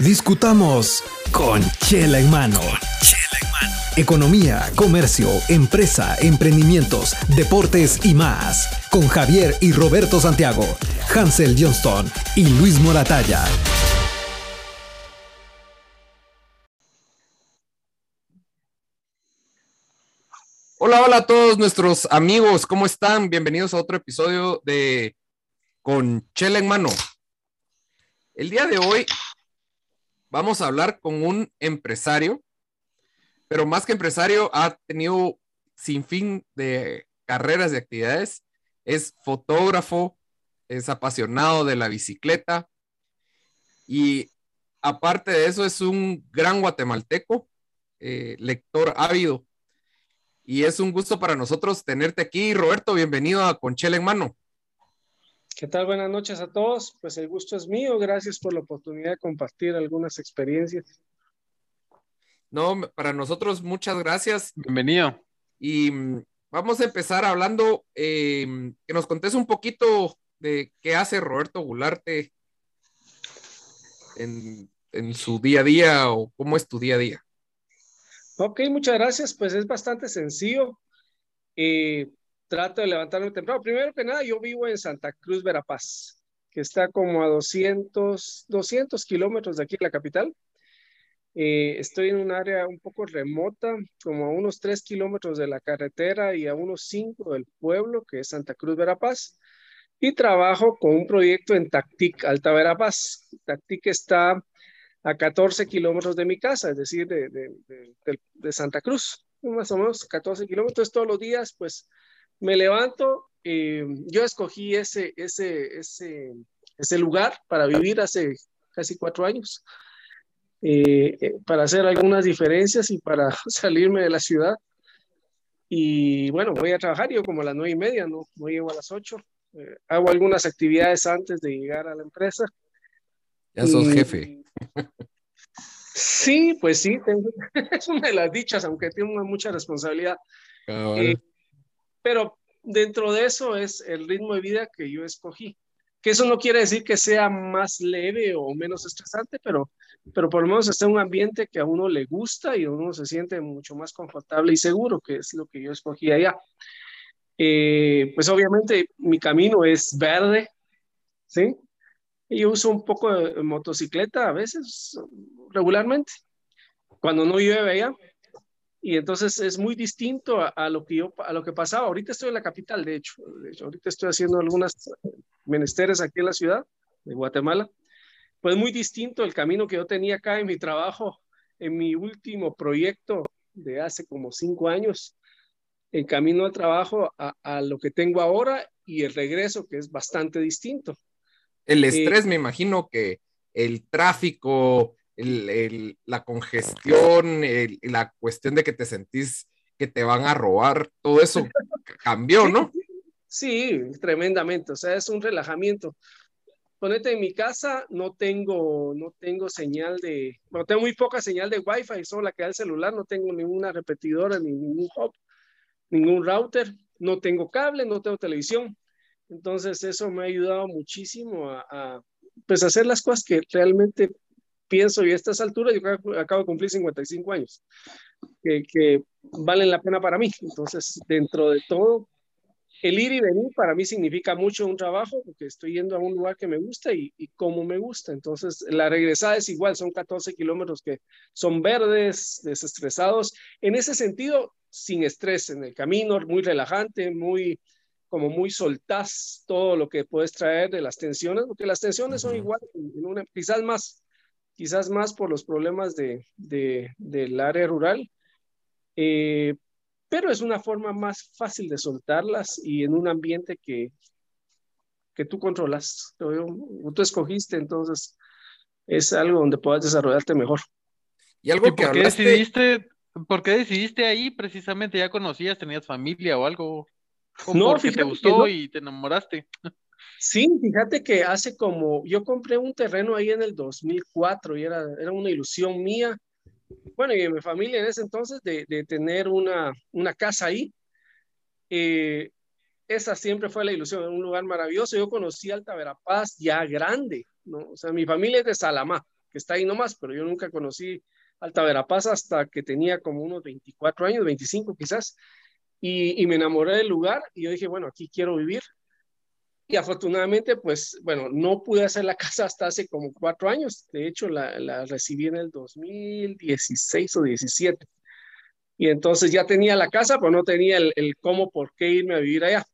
Discutamos con Chela en mano. Economía, comercio, empresa, emprendimientos, deportes y más. Con Javier y Roberto Santiago, Hansel Johnston y Luis Moratalla. Hola, hola a todos nuestros amigos, ¿cómo están? Bienvenidos a otro episodio de Con Chela en mano. El día de hoy vamos a hablar con un empresario, pero más que empresario, ha tenido sin fin de carreras y actividades. Es fotógrafo, es apasionado de la bicicleta y aparte de eso es un gran guatemalteco, eh, lector ávido. Y es un gusto para nosotros tenerte aquí. Roberto, bienvenido a Conchela en Mano. ¿Qué tal? Buenas noches a todos. Pues el gusto es mío. Gracias por la oportunidad de compartir algunas experiencias. No, para nosotros muchas gracias. Bienvenido. Y mm, vamos a empezar hablando, eh, que nos contes un poquito de qué hace Roberto Gularte en, en su día a día o cómo es tu día a día. Ok, muchas gracias. Pues es bastante sencillo. Eh, trato de levantarme temprano. Primero que nada, yo vivo en Santa Cruz, Verapaz, que está como a 200, 200 kilómetros de aquí, la capital. Eh, estoy en un área un poco remota, como a unos 3 kilómetros de la carretera y a unos 5 del pueblo, que es Santa Cruz, Verapaz. Y trabajo con un proyecto en Tactic, Alta Verapaz. Tactic está a 14 kilómetros de mi casa, es decir, de, de, de, de, Santa Cruz, más o menos 14 kilómetros todos los días, pues me levanto, eh, yo escogí ese, ese, ese, ese lugar para vivir hace casi cuatro años, eh, eh, para hacer algunas diferencias y para salirme de la ciudad. Y bueno, voy a trabajar yo como a las nueve y media, ¿no? No llego a las ocho. Eh, hago algunas actividades antes de llegar a la empresa. Ya sos y, jefe. Sí, pues sí, tengo, es una de las dichas, aunque tengo mucha responsabilidad. Eh, pero dentro de eso es el ritmo de vida que yo escogí. Que eso no quiere decir que sea más leve o menos estresante, pero, pero por lo menos está en un ambiente que a uno le gusta y uno se siente mucho más confortable y seguro, que es lo que yo escogí allá. Eh, pues obviamente mi camino es verde, ¿sí? Y uso un poco de motocicleta a veces, regularmente, cuando no llueve allá. Y entonces es muy distinto a, a, lo que yo, a lo que pasaba. Ahorita estoy en la capital, de hecho. De hecho, ahorita estoy haciendo algunas menesteres aquí en la ciudad de Guatemala. Pues muy distinto el camino que yo tenía acá en mi trabajo, en mi último proyecto de hace como cinco años, el camino al trabajo a, a lo que tengo ahora y el regreso, que es bastante distinto. El estrés, eh, me imagino que el tráfico, el, el, la congestión, el, la cuestión de que te sentís que te van a robar, todo eso cambió, ¿no? Sí, tremendamente, o sea, es un relajamiento. Ponete en mi casa, no tengo, no tengo señal de, no tengo muy poca señal de Wi-Fi, solo la que da el celular, no tengo ninguna repetidora, ni ningún hub, ningún router, no tengo cable, no tengo televisión. Entonces eso me ha ayudado muchísimo a, a pues hacer las cosas que realmente pienso y a estas alturas, yo acabo de cumplir 55 años, que, que, valen la pena para mí. Entonces, dentro de todo, el ir y venir para mí significa mucho un trabajo, porque estoy yendo a un lugar que me gusta y, y como me gusta. Entonces, la regresada es igual, son 14 kilómetros que son verdes, desestresados. En ese sentido, sin estrés en el camino, muy relajante, muy como muy soltás todo lo que puedes traer de las tensiones, porque las tensiones son iguales, en una, quizás más, quizás más por los problemas de, de del área rural, eh, pero es una forma más fácil de soltarlas y en un ambiente que, que tú controlas, tú escogiste, entonces es algo donde puedas desarrollarte mejor. Y algo ¿Y que por qué hablaste... decidiste, ¿por qué decidiste ahí precisamente? ¿Ya conocías, tenías familia o algo? no, fíjate te gustó no. y te enamoraste. Sí, fíjate que hace como, yo compré un terreno ahí en el 2004 y era, era una ilusión mía, bueno, y de mi familia en ese entonces, de, de tener una, una casa ahí. Eh, esa siempre fue la ilusión, un lugar maravilloso. Yo conocí Alta Verapaz ya grande, ¿no? O sea, mi familia es de Salamá, que está ahí nomás, pero yo nunca conocí Alta Verapaz hasta que tenía como unos 24 años, 25 quizás, y, y me enamoré del lugar y yo dije, bueno, aquí quiero vivir. Y afortunadamente, pues, bueno, no pude hacer la casa hasta hace como cuatro años. De hecho, la, la recibí en el 2016 o 17. Y entonces ya tenía la casa, pero no tenía el, el, cómo, por qué irme a vivir allá.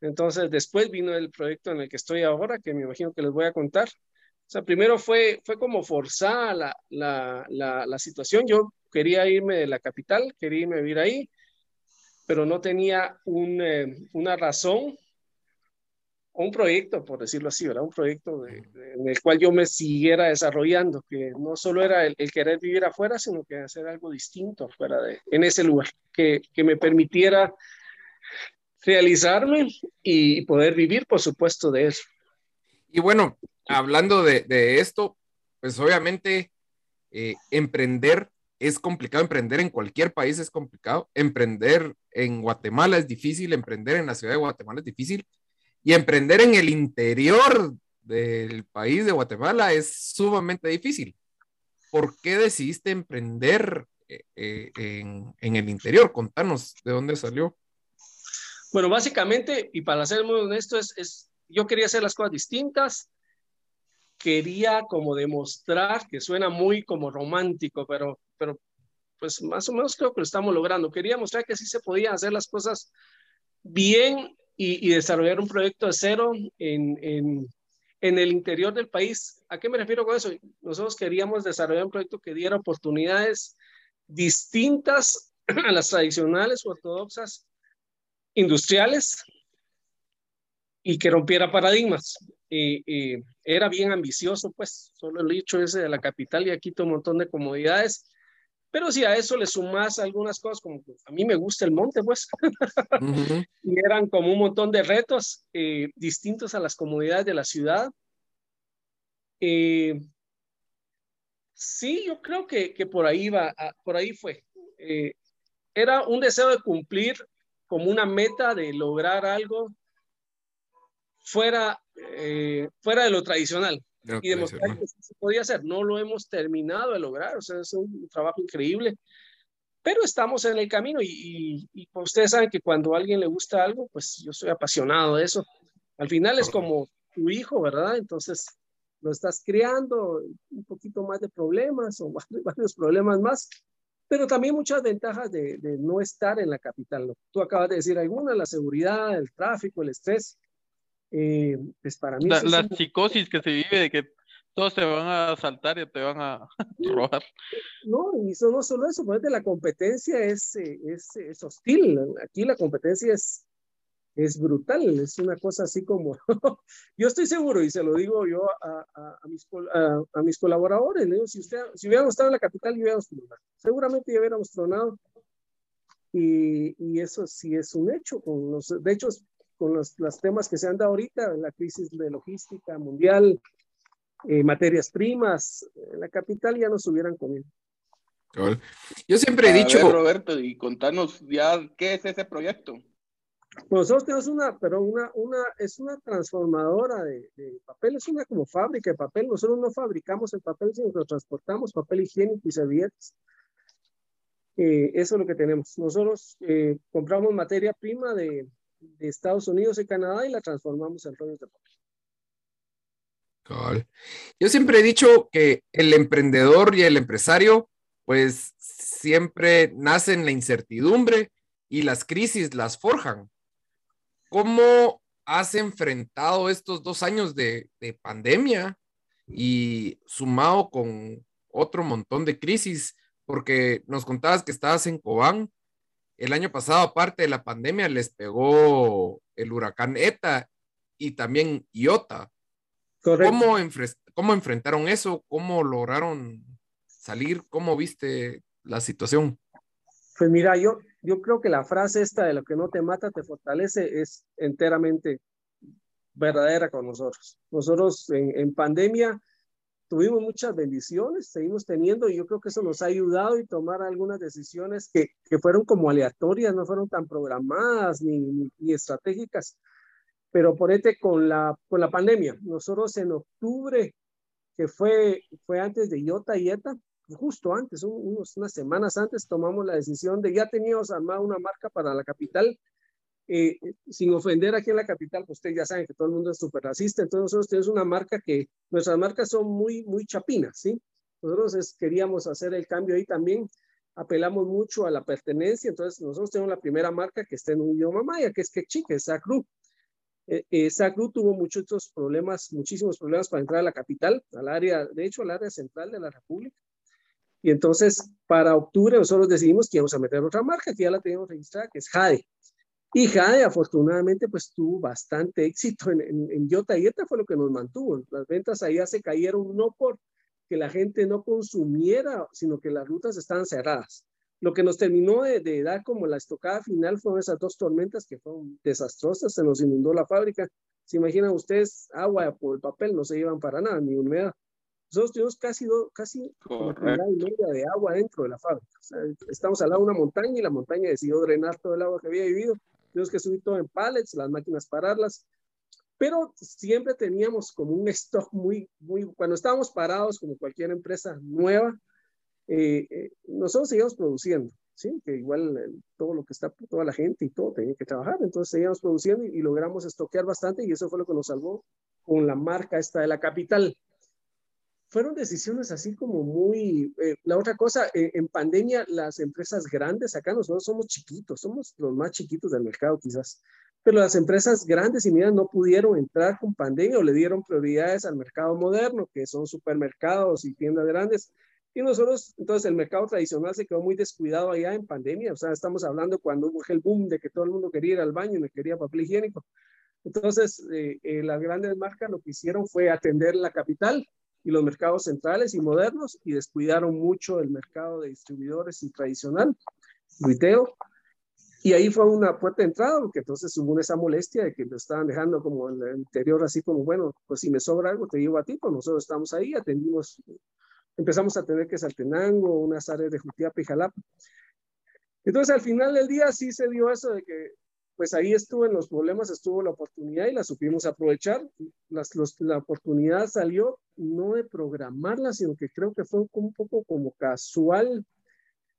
Entonces después vino el proyecto en el que estoy ahora, que me imagino que les voy a contar. O sea, primero fue, fue como forzada la, la, la, la situación. Yo quería irme de la capital, quería irme a vivir ahí, pero no tenía un, eh, una razón un proyecto, por decirlo así, ¿verdad? Un proyecto de, de, en el cual yo me siguiera desarrollando, que no solo era el, el, querer vivir afuera, sino que hacer algo distinto fuera de, en ese lugar, que, que me permitiera realizarme y poder vivir, por supuesto, de eso. Y bueno, hablando de, de esto, pues obviamente eh, emprender es complicado, emprender en cualquier país es complicado, emprender en Guatemala es difícil, emprender en la ciudad de Guatemala es difícil, y emprender en el interior del país de Guatemala es sumamente difícil. ¿Por qué decidiste emprender eh, eh, en, el interior? Contanos de dónde salió. Bueno, básicamente, y para ser muy honesto, es, es yo quería hacer las cosas distintas, quería como demostrar, que suena muy como romántico, pero, pero pues más o menos creo que lo estamos logrando. Quería mostrar que sí se podían hacer las cosas bien y, desarrollar un proyecto de cero en, en, en, el interior del país. ¿A qué me refiero con eso? Nosotros queríamos desarrollar un proyecto que diera oportunidades distintas a las tradicionales o ortodoxas industriales y que rompiera paradigmas. Y, y era bien ambicioso, pues, solo el hecho ese de la capital y aquí quita un montón de comodidades pero si a eso le sumas algunas cosas, como que a mí me gusta el monte, pues, uh -huh. y eran como un montón de retos eh, distintos a las comunidades de la ciudad. Eh, sí, yo creo que, que por ahí va, por ahí fue. Eh, era un deseo de cumplir como una meta de lograr algo fuera, fuera de lo tradicional y demostrar que se podía hacer. No lo hemos terminado de lograr, o sea, es un trabajo increíble, pero estamos en el camino y, y, y pues ustedes saben que cuando a alguien le gusta algo, pues yo soy apasionado de eso. Al final es como tu hijo, ¿verdad? Entonces lo estás criando, un poquito más de problemas o varios problemas más, pero también muchas ventajas de, de no estar en la capital. Tú acabas de decir alguna, la seguridad, el tráfico, el estrés, eh, pues para mí... La, la es psicosis que se vive de que todos te van a asaltar y te van a robar. No, y eso, no solo eso, pues la competencia es, es, es, hostil. Aquí la competencia es, es brutal, es una cosa así como... yo estoy seguro, y se lo digo yo a, a, a mis, a, mis, colaboradores, ¿no? si, usted, si hubiéramos estado en la capital, hubiéramos tronado. Seguramente ya hubiéramos tronado. Y, y, eso sí es un hecho. Con los, de hecho, con los, los, temas que se han dado ahorita, la crisis de logística mundial, eh, materias primas, en la capital ya nos hubieran comido. Yo siempre he dicho... Ver, Roberto, y contanos ya qué es ese proyecto. Nosotros tenemos una, pero una, una, es una transformadora de, de, papel, es una como fábrica de papel. Nosotros no fabricamos el papel, sino que lo transportamos, papel higiénico y servilletas. Eh, eso es lo que tenemos. Nosotros eh, compramos materia prima de, de Estados Unidos y Canadá y la transformamos en rollos de papel. Yo siempre he dicho que el emprendedor y el empresario, pues siempre nace en la incertidumbre y las crisis las forjan. ¿Cómo has enfrentado estos dos años de, de pandemia y sumado con otro montón de crisis? Porque nos contabas que estabas en Cobán el año pasado, aparte de la pandemia, les pegó el huracán ETA y también Iota. ¿Cómo, ¿Cómo, enfrentaron eso? ¿Cómo lograron salir? ¿Cómo viste la situación? Pues mira, yo, yo creo que la frase esta de lo que no te mata te fortalece es enteramente verdadera con nosotros. Nosotros en, en pandemia tuvimos muchas bendiciones, seguimos teniendo y yo creo que eso nos ha ayudado y tomar algunas decisiones que, que fueron como aleatorias, no fueron tan programadas ni, ni, estratégicas. Pero ponete con la, con la pandemia, nosotros en octubre que fue, fue antes de Iota y ETA, justo antes, unos, unas semanas antes, tomamos la decisión de ya teníamos armada una marca para la capital. Eh, sin ofender aquí en la capital, pues ustedes ya saben que todo el mundo es súper racista, entonces nosotros tenemos una marca que, nuestras marcas son muy, muy chapinas, ¿sí? Nosotros queríamos hacer el cambio ahí también, apelamos mucho a la pertenencia, entonces nosotros tenemos la primera marca que está en un idioma maya, que es Quechí, que es Sacru. Eh, eh Sacru tuvo muchos problemas, muchísimos problemas para entrar a la capital, al área, de hecho al área central de la República. Y entonces, para octubre nosotros decidimos que íbamos a meter otra marca, que ya la teníamos registrada, que es Jade. Y Jade, afortunadamente, pues tuvo bastante éxito en, en, en Yota y esta fue lo que nos mantuvo. Las ventas allá se cayeron no por que la gente no consumiera, sino que las rutas estaban cerradas. Lo que nos terminó de, de dar como la estocada final fueron esas dos tormentas que fueron desastrosas, se nos inundó la fábrica. Se imaginan ustedes, agua por el papel no se llevan para nada, ni humedad. Nosotros tuvimos casi, do, casi una y media de agua dentro de la fábrica. estamos al lado de una montaña y la montaña decidió drenar todo el agua que había vivido. Tuvimos que subir todo en pallets, las máquinas pararlas. Pero siempre teníamos como un stock muy, muy, cuando estábamos parados como cualquier empresa nueva, eh, eh, nosotros seguíamos produciendo, ¿sí? Que igual eh, todo lo que está, toda la gente y todo tenía que trabajar, entonces seguíamos produciendo y, y logramos estoquear bastante y eso fue lo que nos salvó con la marca esta de la capital fueron decisiones así como muy... Eh, la otra cosa, eh, en pandemia las empresas grandes, acá nosotros somos chiquitos, somos los más chiquitos del mercado quizás, pero las empresas grandes y medianas no pudieron entrar con pandemia o le dieron prioridades al mercado moderno, que son supermercados y tiendas grandes. Y nosotros, entonces el mercado tradicional se quedó muy descuidado allá en pandemia, o sea, estamos hablando cuando hubo el boom de que todo el mundo quería ir al baño y me quería papel higiénico. Entonces, eh, las grandes marcas lo que hicieron fue atender la capital, y los mercados centrales y modernos y descuidaron mucho el mercado de distribuidores y tradicional, retail. Y ahí fue una puerta de entrada, porque entonces hubo esa molestia de que lo estaban dejando como en el interior, así como, bueno, pues si me sobra algo, te llevo a ti, pues nosotros estamos ahí, atendimos, empezamos a tener que Saltenango, unas áreas de Jutiapa y Jalapa. Entonces, al final del día sí se dio eso de que pues ahí estuvo en los problemas, estuvo la oportunidad y la supimos aprovechar. Las, los, la oportunidad salió no de programarla, sino que creo que fue un poco como casual.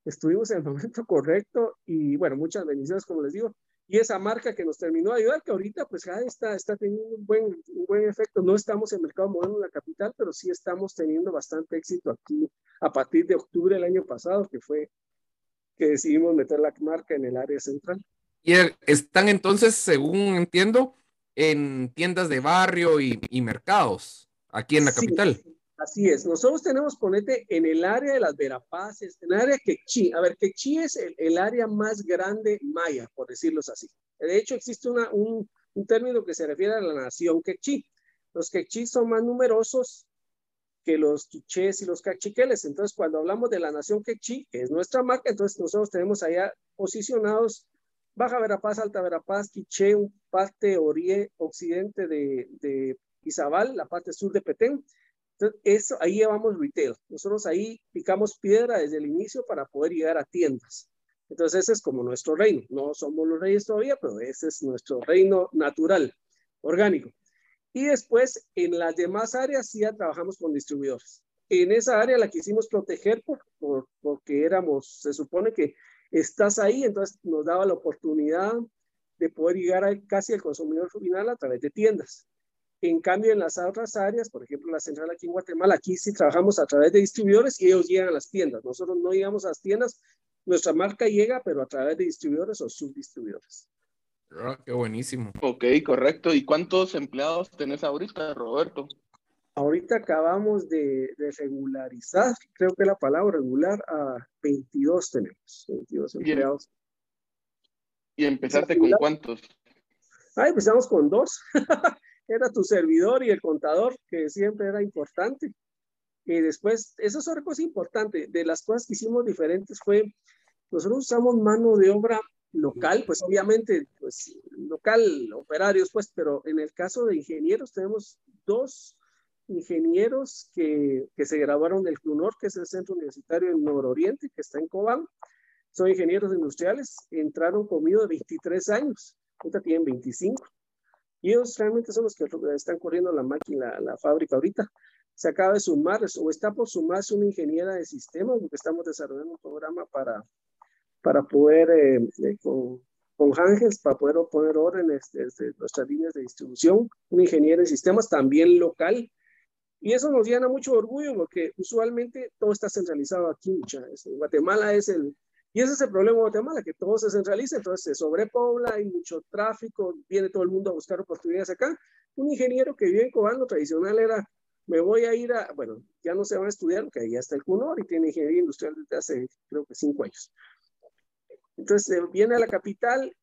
Estuvimos en el momento correcto y bueno, muchas bendiciones, como les digo. Y esa marca que nos terminó de ayudar, que ahorita pues ya está, está teniendo un buen, un buen efecto. No estamos en mercado moderno en la capital, pero sí estamos teniendo bastante éxito aquí a partir de octubre del año pasado, que fue que decidimos meter la marca en el área central. Y están entonces, según entiendo, en tiendas de barrio y, mercados aquí en la capital. Así es. Nosotros tenemos, ponete, en el área de las Verapaces, en el área Quechí. A ver, Quechí es el, área más grande maya, por decirlo así. De hecho, existe una, un, un, término que se refiere a la nación Quechí. Los Quechí son más numerosos que los quichés y los cachiqueles. Entonces, cuando hablamos de la nación Quechí, que es nuestra marca, entonces nosotros tenemos allá posicionados Baja Verapaz, Alta Verapaz, Quiché, parte orie, occidente de, Izabal, la parte sur de Petén. Entonces, eso, ahí llevamos retail. Nosotros ahí picamos piedra desde el inicio para poder llegar a tiendas. Entonces, ese es como nuestro reino. No somos los reyes todavía, pero ese es nuestro reino natural, orgánico. Y después, en las demás áreas, sí ya trabajamos con distribuidores. En esa área la quisimos proteger por, por, porque éramos, se supone que estás ahí, entonces nos daba la oportunidad de poder llegar a, casi al consumidor final a través de tiendas. En cambio, en las otras áreas, por ejemplo, la central aquí en Guatemala, aquí sí trabajamos a través de distribuidores y ellos llegan a las tiendas. Nosotros no llegamos a las tiendas, nuestra marca llega, pero a través de distribuidores o subdistribuidores. Ah, qué buenísimo. Ok, correcto. ¿Y cuántos empleados tenés ahorita, Roberto? Ahorita acabamos de, regularizar, creo que la palabra regular, a 22 tenemos, 22 empleados. ¿Y empezaste con cuántos? Ah, empezamos con dos. era tu servidor y el contador, que siempre era importante. Y después, eso es otra cosa importante. De las cosas que hicimos diferentes fue, nosotros usamos mano de obra local, pues obviamente, pues local, operarios, pues, pero en el caso de ingenieros tenemos dos ingenieros que, que se graduaron del CUNOR, que es el Centro Universitario del Nororiente, que está en Cobán. Son ingenieros industriales, entraron conmigo de 23 años, ahorita tienen 25. Y ellos realmente son los que están corriendo la máquina, la fábrica ahorita. se acaba de sumar o está por sumarse una ingeniera de sistemas, porque estamos desarrollando un programa para, para poder, eh, eh, con, con para poder poner órdenes desde nuestras líneas de distribución, un ingeniero de sistemas también local. Y eso nos llena mucho orgullo porque usualmente todo está centralizado aquí. Mucha, Guatemala es el, y ese es el problema de Guatemala, que todo se centraliza, entonces se sobrepobla, hay mucho tráfico, viene todo el mundo a buscar oportunidades acá. Un ingeniero que vive en Cobán, tradicional era me voy a ir a, bueno, ya no se van a estudiar, porque ya está el CUNOR y tiene ingeniería industrial desde hace, creo que cinco años. Entonces viene a la capital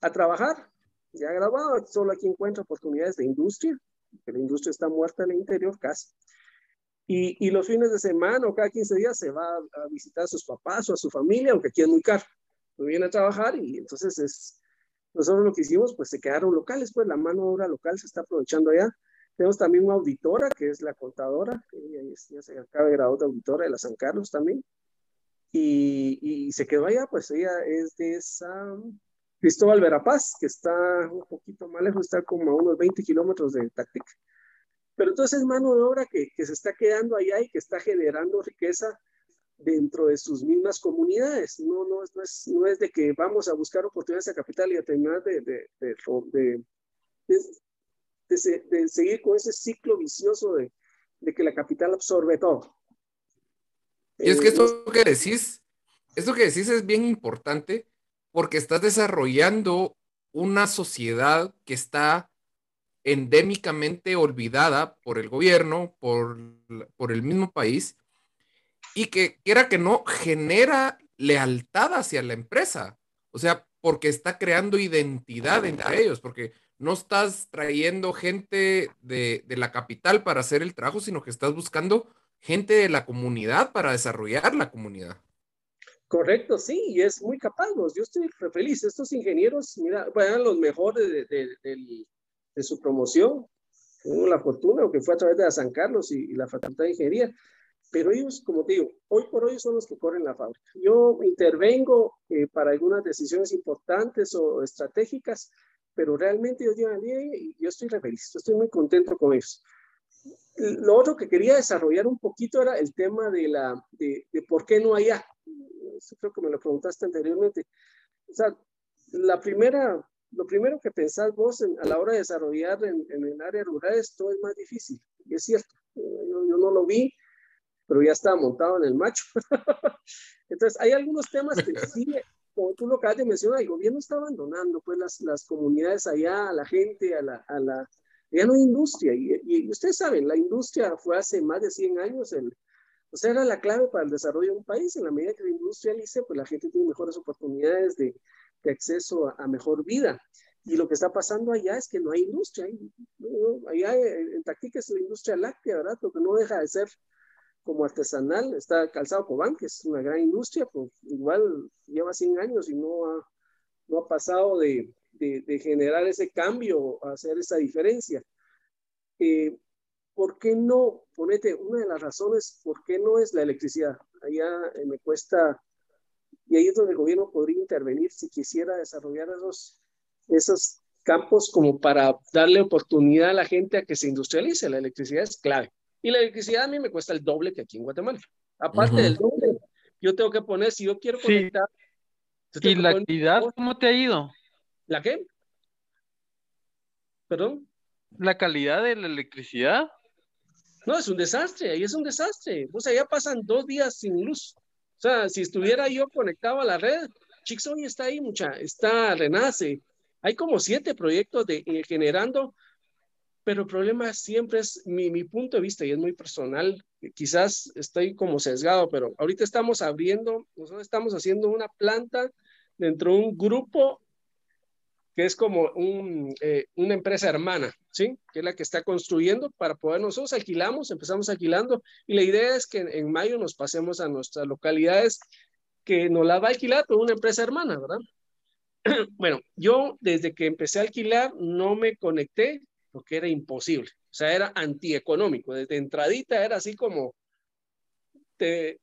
a trabajar, ya graduado, solo aquí encuentra oportunidades de industria, que la industria está muerta en el interior casi. Y, y, los fines de semana o cada 15 días se va a, visitar a sus papás o a su familia, aunque aquí es muy caro. No viene a trabajar y entonces es, nosotros lo que hicimos, pues se quedaron locales, pues la mano de obra local se está aprovechando allá tenemos también una auditora, que es la contadora, que ya se acaba de graduar de auditora de la San Carlos también. Y, y, se quedó allá, pues ella es de San Cristóbal Verapaz, que está un poquito más lejos, está como a unos 20 kilómetros de Táctica. Pero entonces es mano de obra que, que, se está quedando allá y que está generando riqueza dentro de sus mismas comunidades. No, no, no, es, no es de que vamos a buscar oportunidades a capital y a terminar de, de, de, de de, seguir con ese ciclo vicioso de, de, que la capital absorbe todo. Y es que esto que decís, esto que decís es bien importante porque estás desarrollando una sociedad que está endémicamente olvidada por el gobierno, por, el mismo país, y que quiera que no genera lealtad hacia la empresa. O sea, porque está creando identidad entre ellos, porque no estás trayendo gente de, la capital para hacer el trabajo, sino que estás buscando gente de la comunidad para desarrollar la comunidad. Correcto, sí, y es muy capaz. Yo estoy feliz. Estos ingenieros, mira, eran los mejores de, su promoción. Tengo la fortuna, que fue a través de San Carlos y, la Facultad de Ingeniería. Pero ellos, como te digo, hoy por hoy son los que corren la fábrica. Yo intervengo eh, para algunas decisiones importantes o estratégicas, pero realmente yo llevan y yo estoy re feliz, yo estoy muy contento con eso. Lo otro que quería desarrollar un poquito era el tema de, la, de, de por qué no allá. Eso creo que me lo preguntaste anteriormente. O sea, la primera, lo primero que pensás vos a la hora de desarrollar en, en, el área rural es todo es más difícil. Y es cierto, yo, yo no lo vi, pero ya estaba montado en el macho. Entonces, hay algunos temas que sí como tú lo acabas de mencionar, el gobierno está abandonando pues las, las comunidades allá, a la gente, a la, a la ya no hay industria. Y, y, ustedes saben, la industria fue hace más de 100 años, el, o sea, era la clave para el desarrollo de un país. En la medida que la industrialice, pues la gente tiene mejores oportunidades de, de acceso a, mejor vida. Y lo que está pasando allá es que no hay industria. Allá en, en es la industria láctea, ¿verdad? Lo que no deja de ser como artesanal, está Calzado Cobán, que es una gran industria, pues igual lleva 100 años y no ha, no ha pasado de, de, generar ese cambio, hacer esa diferencia. Eh, ¿Por qué no? Ponete, una de las razones, ¿por qué no es la electricidad? Allá eh, me cuesta, y ahí es donde el gobierno podría intervenir si quisiera desarrollar esos, esos campos como para darle oportunidad a la gente a que se industrialice. La electricidad es clave. Y la electricidad a mí me cuesta el doble que aquí en Guatemala. Aparte del doble, yo tengo que poner, si yo quiero conectar... ¿Y la calidad cómo te ha ido? ¿La qué? ¿Perdón? ¿La calidad de la electricidad? No, es un desastre, ahí es un desastre. O sea, ya pasan dos días sin luz. O sea, si estuviera yo conectado a la red, hoy está ahí, mucha, está Renace. Hay como siete proyectos de, eh, generando pero el problema siempre es mi, mi, punto de vista y es muy personal. Quizás estoy como sesgado, pero ahorita estamos abriendo, nosotros estamos haciendo una planta dentro de un grupo que es como un, eh, una empresa hermana, ¿sí? Que es la que está construyendo para poder, nosotros alquilamos, empezamos alquilando y la idea es que en, mayo nos pasemos a nuestras localidades que nos la va a alquilar por una empresa hermana, ¿verdad? bueno, yo desde que empecé a alquilar no me conecté porque era imposible. O sea, era antieconómico. Desde entradita era así como, te,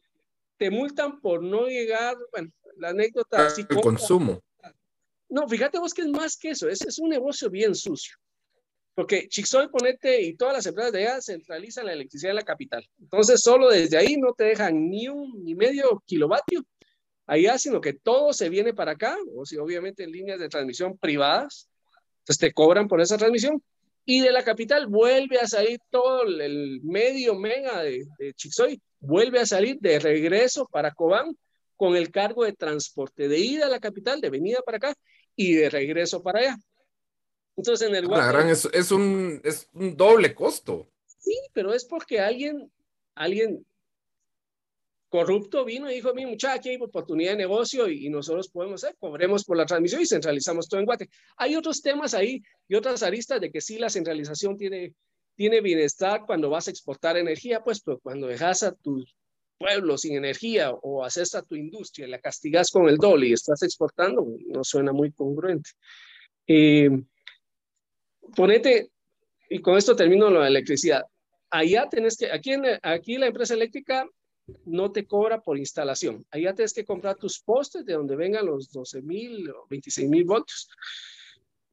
te multan por no llegar, bueno, la anécdota así. El consumo. No, fíjate vos que es más que eso, es, es un negocio bien sucio. Porque Chixoy, Ponete y todas las empresas de allá centralizan la electricidad en la capital. Entonces, solo desde ahí no te dejan ni un ni medio kilovatio allá, sino que todo se viene para acá, o si obviamente en líneas de transmisión privadas, entonces te cobran por esa transmisión. Y de la capital vuelve a salir todo el medio mega de, de Chixoy, vuelve a salir de regreso para Cobán con el cargo de transporte de ida a la capital, de venida para acá y de regreso para allá. Entonces en el Guate, es, es, un, es un doble costo. Sí, pero es porque alguien, alguien corrupto vino y dijo, mi muchacha, aquí hay oportunidad de negocio y, nosotros podemos hacer, cobremos por la transmisión y centralizamos todo en Guate. Hay otros temas ahí y otras aristas de que sí la centralización tiene, tiene bienestar cuando vas a exportar energía, pues pero cuando dejas a tu pueblo sin energía o haces a tu industria y la castigas con el doble y estás exportando, no suena muy congruente. Eh, ponete, y con esto termino lo de electricidad. Allá tenés que, aquí, aquí la empresa eléctrica no te cobra por instalación. Allá tienes que comprar tus postes de donde vengan los 12 mil o 26 mil voltios,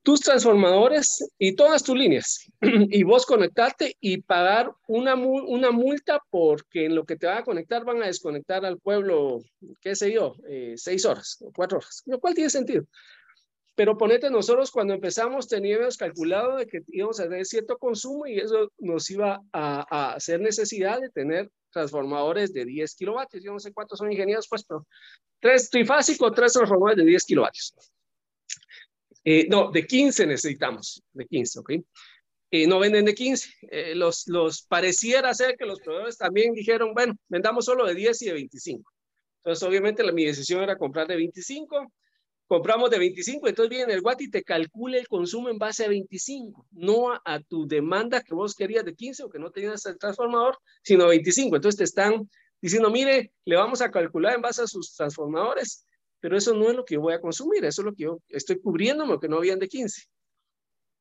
tus transformadores y todas tus líneas. y vos conectarte y pagar una, una multa porque en lo que te va a conectar van a desconectar al pueblo, qué sé yo, eh, seis horas o cuatro horas, lo cual tiene sentido. Pero ponete, nosotros cuando empezamos teníamos calculado de que íbamos a tener cierto consumo y eso nos iba a, hacer necesidad de tener transformadores de 10 kilovatios. Yo no sé cuántos son ingenieros, pues, pero tres trifásicos, tres transformadores de 10 kilovatios. Eh, no, de 15 necesitamos, de 15, ¿ok? Eh, no venden de 15. Eh, los, los pareciera ser que los proveedores también dijeron, bueno, vendamos solo de 10 y de 25. Entonces, obviamente, la, mi decisión era comprar de 25 compramos de 25, entonces viene el Guati y te calcula el consumo en base a 25, no a, tu demanda que vos querías de 15 o que no tenías el transformador, sino 25. Entonces te están diciendo, mire, le vamos a calcular en base a sus transformadores, pero eso no es lo que yo voy a consumir, eso es lo que yo estoy cubriéndome o que no habían de 15.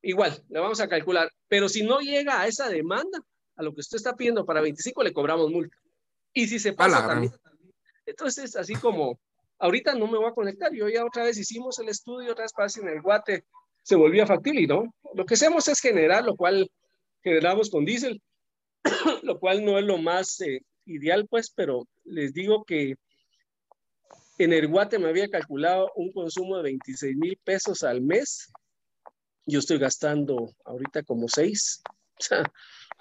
Igual, le vamos a calcular, pero si no llega a esa demanda, a lo que usted está pidiendo para 25, le cobramos multa. Y si se pasa también, entonces así como ahorita no me voy a conectar. Yo ya otra vez hicimos el estudio, otra vez para en el guate, se volvía factible no. Lo que hacemos es generar, lo cual generamos con diésel, lo cual no es lo más eh, ideal, pues, pero les digo que en el guate me había calculado un consumo de 26 mil pesos al mes. Yo estoy gastando ahorita como seis.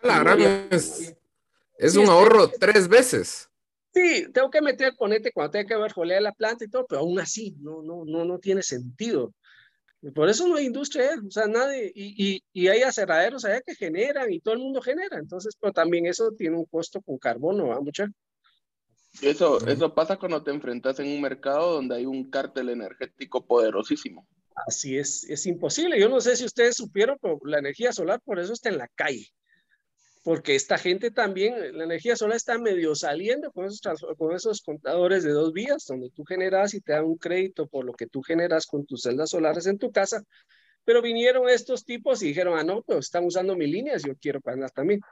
La gran es, es un ahorro tres veces. Sí, tengo que meter, ponete cuando tenga que ver jolear la planta y todo, pero aún así no, no, no, no tiene sentido. por eso no hay industria, o sea, nadie, y, y, y, hay aserraderos allá que generan y todo el mundo genera, entonces, pero también eso tiene un costo con carbono, ¿va, mucha? Eso, eso pasa cuando te enfrentas en un mercado donde hay un cártel energético poderosísimo. Así es, es imposible. Yo no sé si ustedes supieron, pero la energía solar por eso está en la calle porque esta gente también, la energía solar está medio saliendo con esos, con esos contadores de dos vías, donde tú generas y te dan un crédito por lo que tú generas con tus celdas solares en tu casa, pero vinieron estos tipos y dijeron, ah, no, pues están usando mis líneas, yo quiero pagar también.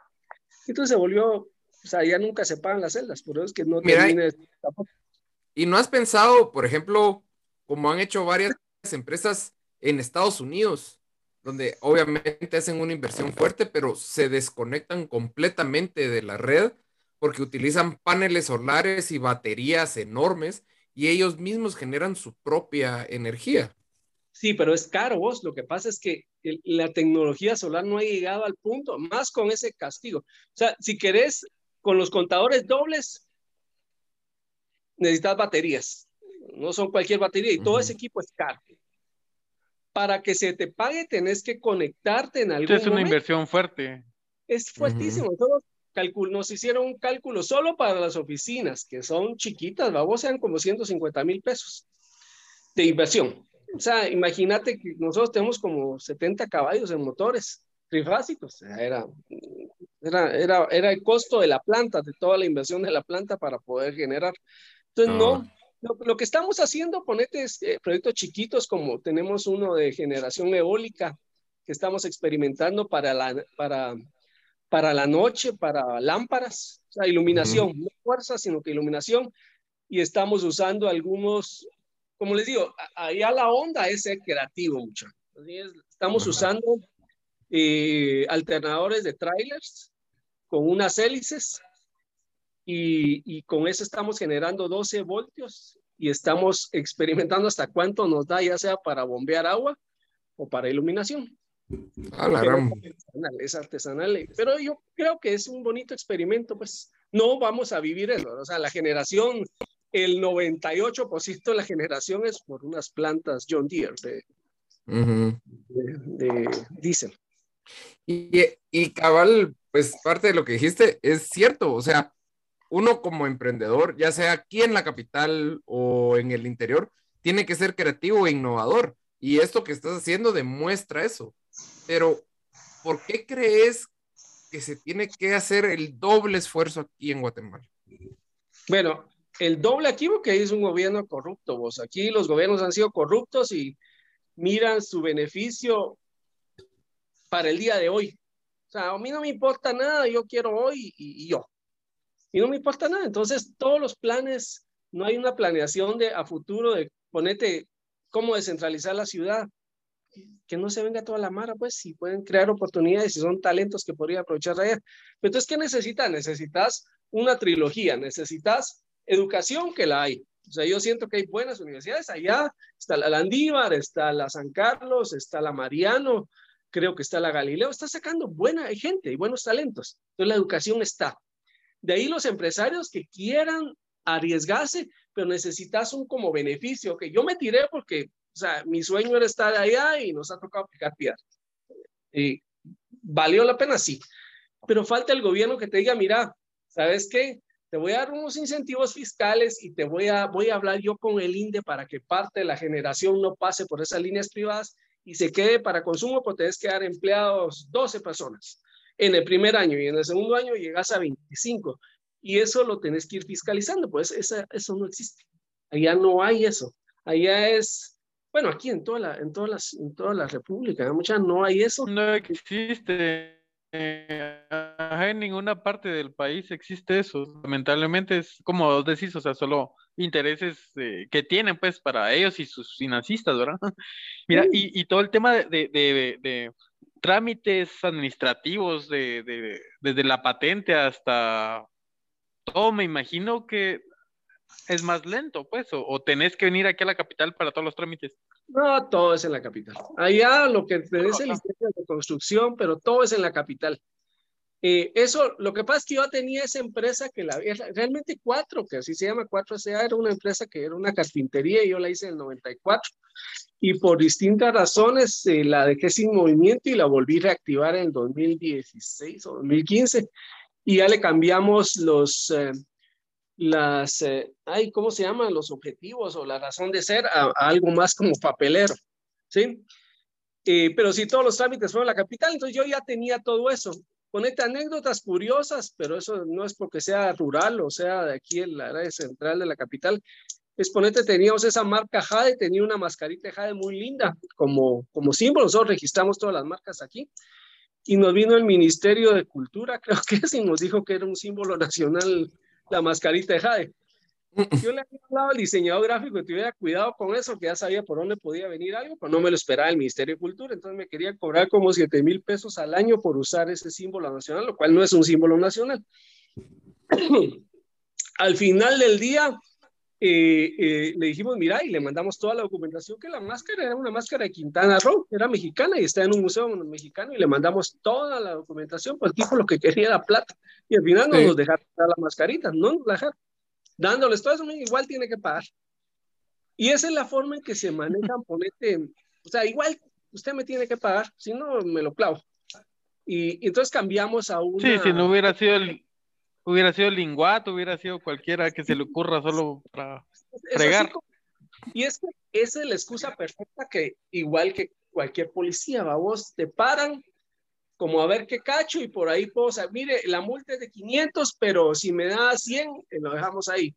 Entonces se volvió, o sea, ya nunca se pagan las celdas, por eso es que no Mira, Y no has pensado, por ejemplo, como han hecho varias empresas en Estados Unidos, donde obviamente hacen una inversión fuerte, pero se desconectan completamente de la red porque utilizan paneles solares y baterías enormes y ellos mismos generan su propia energía. Sí, pero es caro vos. Lo que pasa es que la tecnología solar no ha llegado al punto, más con ese castigo. O sea, si querés, con los contadores dobles, necesitas baterías. No son cualquier batería y todo ese equipo es caro para que se te pague tenés que conectarte en algún Es una inversión fuerte. Es fuertísimo. nos hicieron un cálculo solo para las oficinas, que son chiquitas, vamos, sean como 150 mil pesos de inversión. O sea, imagínate que nosotros tenemos como 70 caballos en motores trifásicos. Era, era, era, era el costo de la planta, de toda la inversión de la planta para poder generar. Entonces, no, lo, que estamos haciendo, ponete eh, proyectos chiquitos como tenemos uno de generación eólica que estamos experimentando para la, para, para la noche, para lámparas, o sea, iluminación, no fuerza, sino que iluminación. Y estamos usando algunos, como les digo, allá la onda es ser creativo mucho. Estamos usando eh, alternadores de trailers con unas hélices y, y, con eso estamos generando 12 voltios y estamos experimentando hasta cuánto nos da, ya sea para bombear agua o para iluminación. es artesanal, pero yo creo que es un bonito experimento, pues no vamos a vivir eso, o sea, la generación, el 98% de la generación es por unas plantas John Deere de, de, diésel. Y, y cabal, pues parte de lo que dijiste es cierto, o sea, uno como emprendedor, ya sea aquí en la capital o en el interior, tiene que ser creativo e innovador. Y esto que estás haciendo demuestra eso. Pero, ¿por qué crees que se tiene que hacer el doble esfuerzo aquí en Guatemala? Bueno, el doble aquí porque es un gobierno corrupto, vos. Aquí los gobiernos han sido corruptos y miran su beneficio para el día de hoy. O sea, a mí no me importa nada, yo quiero hoy y yo y no me importa nada. Entonces, todos los planes, no hay una planeación de a futuro de ponete cómo descentralizar la ciudad. Que no se venga toda la mara, pues, si pueden crear oportunidades, si son talentos que podría aprovechar allá. Pero entonces, ¿qué necesitas? Necesitas una trilogía, necesitas educación, que la hay. O sea, yo siento que hay buenas universidades allá. Está la Landívar, está la San Carlos, está la Mariano, creo que está la Galileo. Está sacando buena gente y buenos talentos. Entonces, la educación está. De ahí los empresarios que quieran arriesgarse, pero necesitas un como beneficio, que yo me tiré porque, o sea, mi sueño era estar allá y nos ha tocado aplicar piedra. Y ¿Valió la pena? Sí. Pero falta el gobierno que te diga, mira, ¿sabes qué? Te voy a dar unos incentivos fiscales y te voy a, voy a hablar yo con el INDE para que parte de la generación no pase por esas líneas privadas y se quede para consumo, porque que dar empleados 12 personas en el primer año y en el segundo año llegas a 25. Y eso lo tenés que ir fiscalizando, pues esa, eso no existe. Allá no hay eso. Allá es, bueno, aquí en toda la, en todas las, en toda la república, muchas no hay eso. No existe. en ninguna parte del país existe eso. Lamentablemente es como decís, o sea, solo intereses eh, que tienen pues para ellos y sus financistas, ¿verdad? Mira, y, y todo el tema de, de, de trámites administrativos de, desde la patente hasta todo, me imagino que es más lento, pues, o, tenés que venir aquí a la capital para todos los trámites. No, todo es en la capital. Allá lo que tenés es el licencia de construcción, pero todo es en la capital. Eh, eso, lo que pasa es que yo tenía esa empresa que la, realmente cuatro, que así se llama cuatro sa era una empresa que era una carpintería y yo la hice en el 94 y por distintas razones eh, la dejé sin movimiento y la volví a reactivar en 2016 o 2015 y ya le cambiamos los, eh, las, ay, ¿cómo se llaman? Los objetivos o la razón de ser a, algo más como papelero, ¿sí? pero si todos los trámites fueron a la capital, entonces yo ya tenía todo eso ponete anécdotas curiosas, pero eso no es porque sea rural o sea de aquí en la área central de la capital. Es ponete, teníamos esa marca Jade, tenía una mascarita Jade muy linda como, como símbolo. Nosotros registramos todas las marcas aquí. Y nos vino el Ministerio de Cultura, creo que es, y nos dijo que era un símbolo nacional la mascarita de Jade. Yo le había hablado al diseñador gráfico que tuviera cuidado con eso, que ya sabía por dónde podía venir algo, pero no me lo esperaba el Ministerio de Cultura, entonces me quería cobrar como 7 mil pesos al año por usar ese símbolo nacional, lo cual no es un símbolo nacional. al final del día, eh, eh, le dijimos, mira, y le mandamos toda la documentación que la máscara era una máscara de Quintana Roo, era mexicana y está en un museo mexicano y le mandamos toda la documentación, pues el tipo lo que quería era plata. Y al final no nos dejaron la mascarita, no nos dejaron dándoles todo eso, igual tiene que pagar. Y esa es la forma en que se manejan, ponete, o sea, igual usted me tiene que pagar, si no me lo clavo. Y, entonces cambiamos a una... Sí, si no hubiera sido el, hubiera sido el linguato, hubiera sido cualquiera que se le ocurra solo para fregar. y es que esa es la excusa perfecta que igual que cualquier policía, va, vos te paran, como a ver qué cacho y por ahí puedo, o mire, la multa es de 500, pero si me da 100, eh, lo dejamos ahí.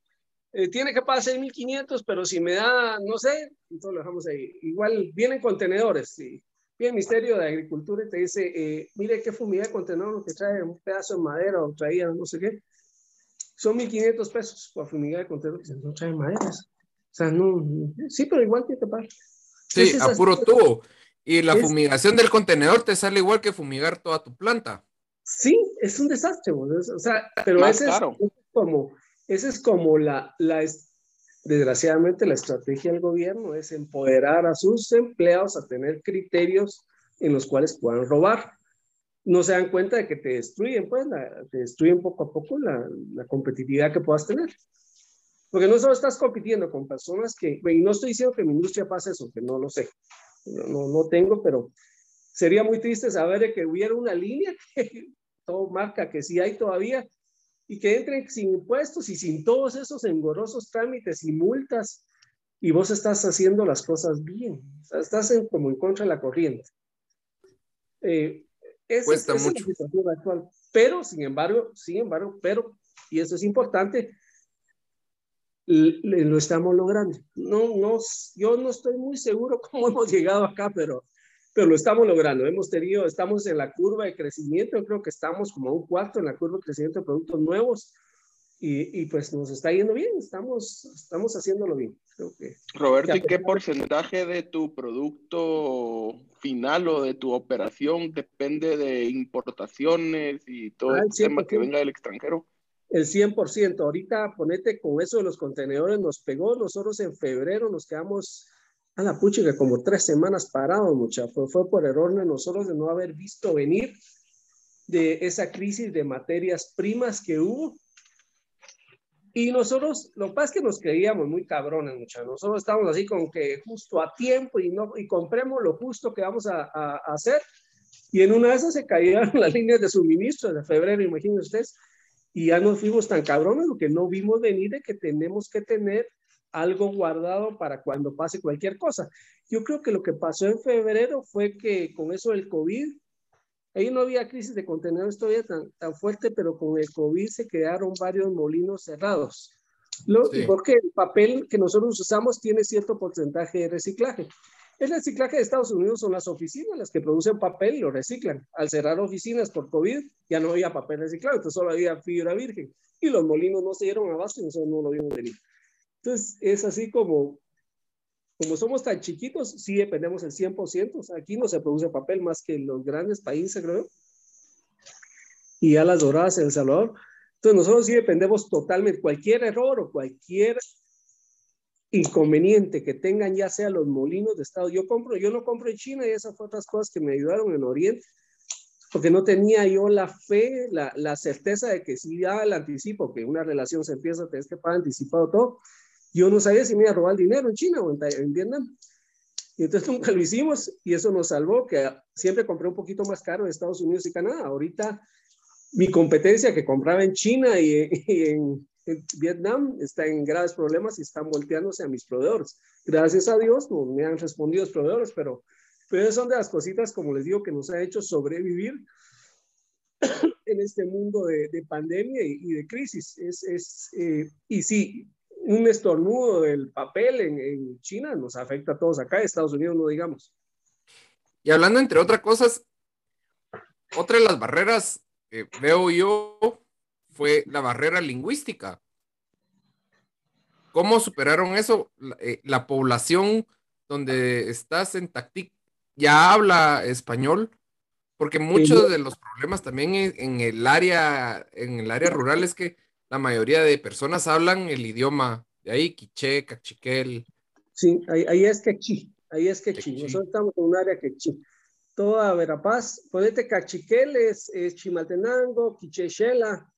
Eh, tiene que pagar 6.500, pero si me da, no sé, entonces lo dejamos ahí. Igual vienen contenedores, sí. Viene el Ministerio de Agricultura y te dice, eh, mire qué fumida de contenedor que trae un pedazo de madera o traía no sé qué. Son 1.500 pesos por fumigar de contenedor que no trae maderas. O sea, no, sí, pero igual tiene que pagar. Sí, apuro tú. Y la Es- fumigación del contenedor te sale igual que fumigar toda tu planta. Sí, es un desastre, vos, es- o sea, pero Más ese ese es como, ese es como la, la, es- desgraciadamente la estrategia del gobierno es empoderar a sus empleados a tener criterios en los cuales puedan robar. No se dan cuenta de que te destruyen, pues, la- te destruyen poco a poco la, la competitividad que puedas tener. Porque no solo estás compitiendo con personas que, y no estoy diciendo que mi industria pase eso, que no lo sé, no, no, tengo, pero sería muy triste saber que hubiera una línea que todo marca que sí hay todavía y que entren sin impuestos y sin todos esos engorrosos trámites y multas y vos estás haciendo las cosas bien, o sea, estás en- como en contra de la corriente. Eh, esa, Cuesta es mucho. la situación actual. Pero, sin embargo, sin embargo, pero, y eso es importante, lo estamos logrando. No, no, yo no estoy muy seguro cómo hemos llegado acá, pero, pero lo estamos logrando. Hemos tenido, estamos en la curva de crecimiento, creo que estamos como a un cuarto en la curva de crecimiento de productos nuevos y, y pues nos está yendo bien, estamos, estamos haciéndolo bien. Creo que Roberto, Ya, ¿y qué porcentaje de tu producto final o de tu operación depende de importaciones y todo Ah, el tema que 100%. venga del extranjero? El 100%, ahorita ponete con eso de los contenedores, nos pegó, nosotros en febrero nos quedamos a la puchica como tres semanas parados, mucha, fue, por error de nosotros de no haber visto venir de esa crisis de materias primas que hubo. Y nosotros, lo que pasa es que nos creíamos muy cabrones, mucha. Nosotros estábamos así como que justo a tiempo y, no, y compremos lo justo que vamos a, a- a hacer. Y en una de esas se cayeron las líneas de suministro de febrero, imagínense ustedes. Y ya nos fuimos tan cabrones porque no vimos venir de que tenemos que tener algo guardado para cuando pase cualquier cosa. Yo creo que lo que pasó en febrero fue que con eso del COVID, ahí no había crisis de contenedores todavía tan, tan fuerte, pero con el COVID se quedaron varios molinos cerrados. Lo, Sí. Porque el papel que nosotros usamos tiene cierto porcentaje de reciclaje. El reciclaje de Estados Unidos son las oficinas las que producen papel y lo reciclan. Al cerrar oficinas por COVID, ya no había papel reciclado, entonces solo había fibra virgen. Y los molinos no se dieron abasto y nosotros no lo vimos venir. Entonces, es así como, como somos tan chiquitos, sí dependemos el 100%. O sea, aquí no se produce papel más que en los grandes países, creo. Y ya las doradas en El Salvador. Entonces, nosotros sí dependemos totalmente. Cualquier error o cualquier inconveniente que tengan, ya sea los molinos de estado. Yo compro, yo no compro en China y esas fue otras cosas que me ayudaron en Oriente, porque no tenía yo la fe, la, la certeza de que si ya el anticipo, que una relación se empieza, tienes que pagar anticipado todo. Yo no sabía si me iba a robar el dinero en China o en, en Vietnam. Y entonces nunca lo hicimos y eso nos salvó, que siempre compré un poquito más caro en Estados Unidos y Canadá. Ahorita mi competencia que compraba en China y, y en Vietnam está en graves problemas y están volteándose a mis proveedores. Gracias a Dios no me han respondido los proveedores, pero, pero son de las cositas, como les digo, que nos ha hecho sobrevivir en este mundo de, de pandemia y, y, de crisis. Es, es, eh, y sí, un estornudo del papel en, en, China nos afecta a todos acá, Estados Unidos no digamos. Y hablando entre otras cosas, otra de las barreras que veo yo fue la barrera lingüística. ¿Cómo superaron eso? La, eh, la población donde estás en Tactic ya habla español, porque muchos de los problemas también en, en, el área, en el área rural es que la mayoría de personas hablan el idioma de ahí, quiché, cachiquel. Sí, ahí, ahí es quechí, ahí es quechí. Nosotros estamos en un área quechí. Toda Verapaz, ponete cachiquel es, es chimaltenango, quiché shela,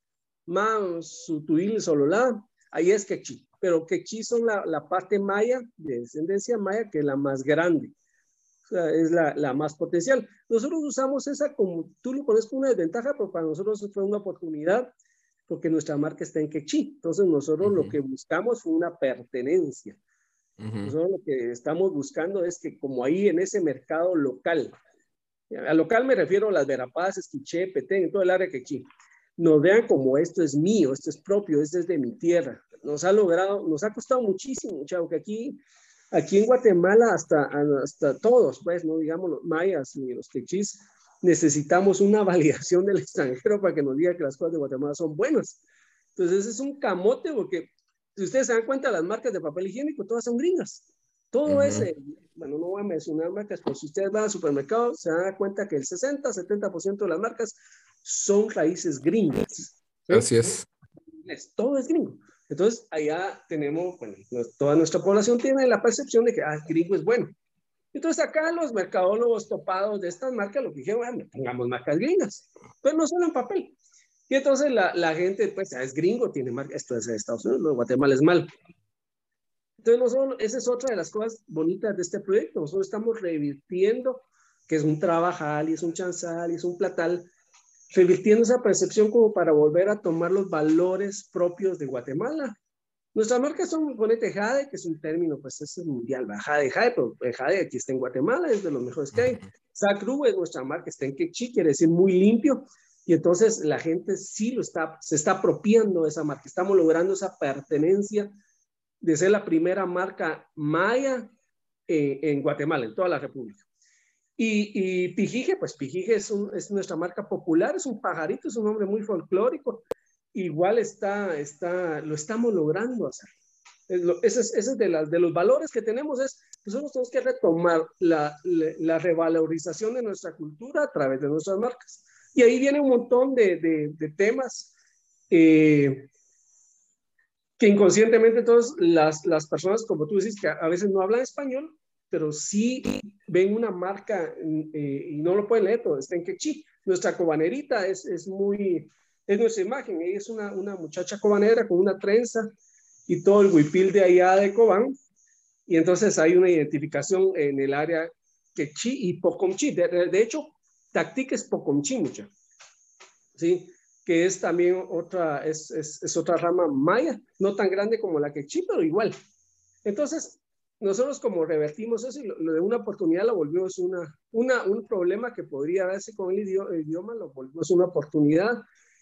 más sutuil sololá, ahí es quechí. Pero quechí son la, la parte maya, de descendencia maya, que es la más grande. O sea, es la, la, más potencial. Nosotros usamos esa como, tú lo pones como una desventaja, pero para nosotros fue una oportunidad porque nuestra marca está en quechí. Entonces nosotros uh -huh. lo que buscamos fue una pertenencia. Uh -huh. Nosotros lo que estamos buscando es que como ahí en ese mercado local, a local me refiero a las Verapazes, Quiché, Petén, en todo el área quechí, nos vean como esto es mío, esto es propio, esto es de mi tierra. Nos ha logrado, nos ha costado muchísimo, chavo, que aquí aquí en Guatemala hasta, hasta todos, pues, no digamos los mayas ni los quechís, necesitamos una validación del extranjero para que nos diga que las cosas de Guatemala son buenas. Entonces es un camote porque si ustedes se dan cuenta, las marcas de papel higiénico todas son gringas. Todo ese, bueno, no voy a mencionar marcas, pero si ustedes van al supermercado, se dan cuenta que el 60, 70% de las marcas son raíces gringas. Así es. Todo es gringo. Entonces, allá tenemos, bueno, toda nuestra población tiene la percepción de que, ah, gringo es bueno. Entonces, acá los mercadólogos topados de estas marcas lo que dijeron, bueno, pongamos marcas gringas, pero no solo en papel. Y entonces la, la gente, pues, ah, es gringo, tiene marca, esto es de Estados Unidos, Guatemala es mal. Entonces, nosotros, esa es otra de las cosas bonitas de este proyecto. Nosotros estamos revirtiendo, que es un trabajal y es un chanzal y es un platal, revirtiendo esa percepción como para volver a tomar los valores propios de Guatemala. Nuestras marcas son, ponete Jade, que es un término, pues es mundial, Jade, Jade, pero Jade aquí está en Guatemala, es de los mejores que hay. Sacru es nuestra marca, está en Quechí, quiere decir muy limpio, y entonces la gente sí lo está, se está apropiando de esa marca, estamos logrando esa pertenencia de ser la primera marca maya eh, en Guatemala, en toda la República. Y, y pues Pijije es, es, nuestra marca popular, es un pajarito, es un nombre muy folclórico. Igual está, está, lo estamos logrando hacer. Ese es, ese es de, de los valores que tenemos, es nosotros tenemos que retomar la, la, revalorización de nuestra cultura a través de nuestras marcas. Y ahí viene un montón de, de, de temas eh, que inconscientemente todas las, las personas, como tú dices, que a veces no hablan español, pero sí ven una marca eh, y no lo pueden leer, todo está en quechí. Nuestra cobanerita es, es muy, es nuestra imagen, ella es una, una muchacha cobanera con una trenza y todo el huipil de allá de Cobán, y entonces hay una identificación en el área quechí y pocomchi. De, de hecho, Tactic es pocomchi mucha. ¿Sí? que es también otra, es, es, es, otra rama maya, no tan grande como la quechí, pero igual. Entonces, nosotros como revertimos eso y lo, de una oportunidad lo volvimos una, una, un problema que podría darse con el idioma, el idioma, lo volvimos una oportunidad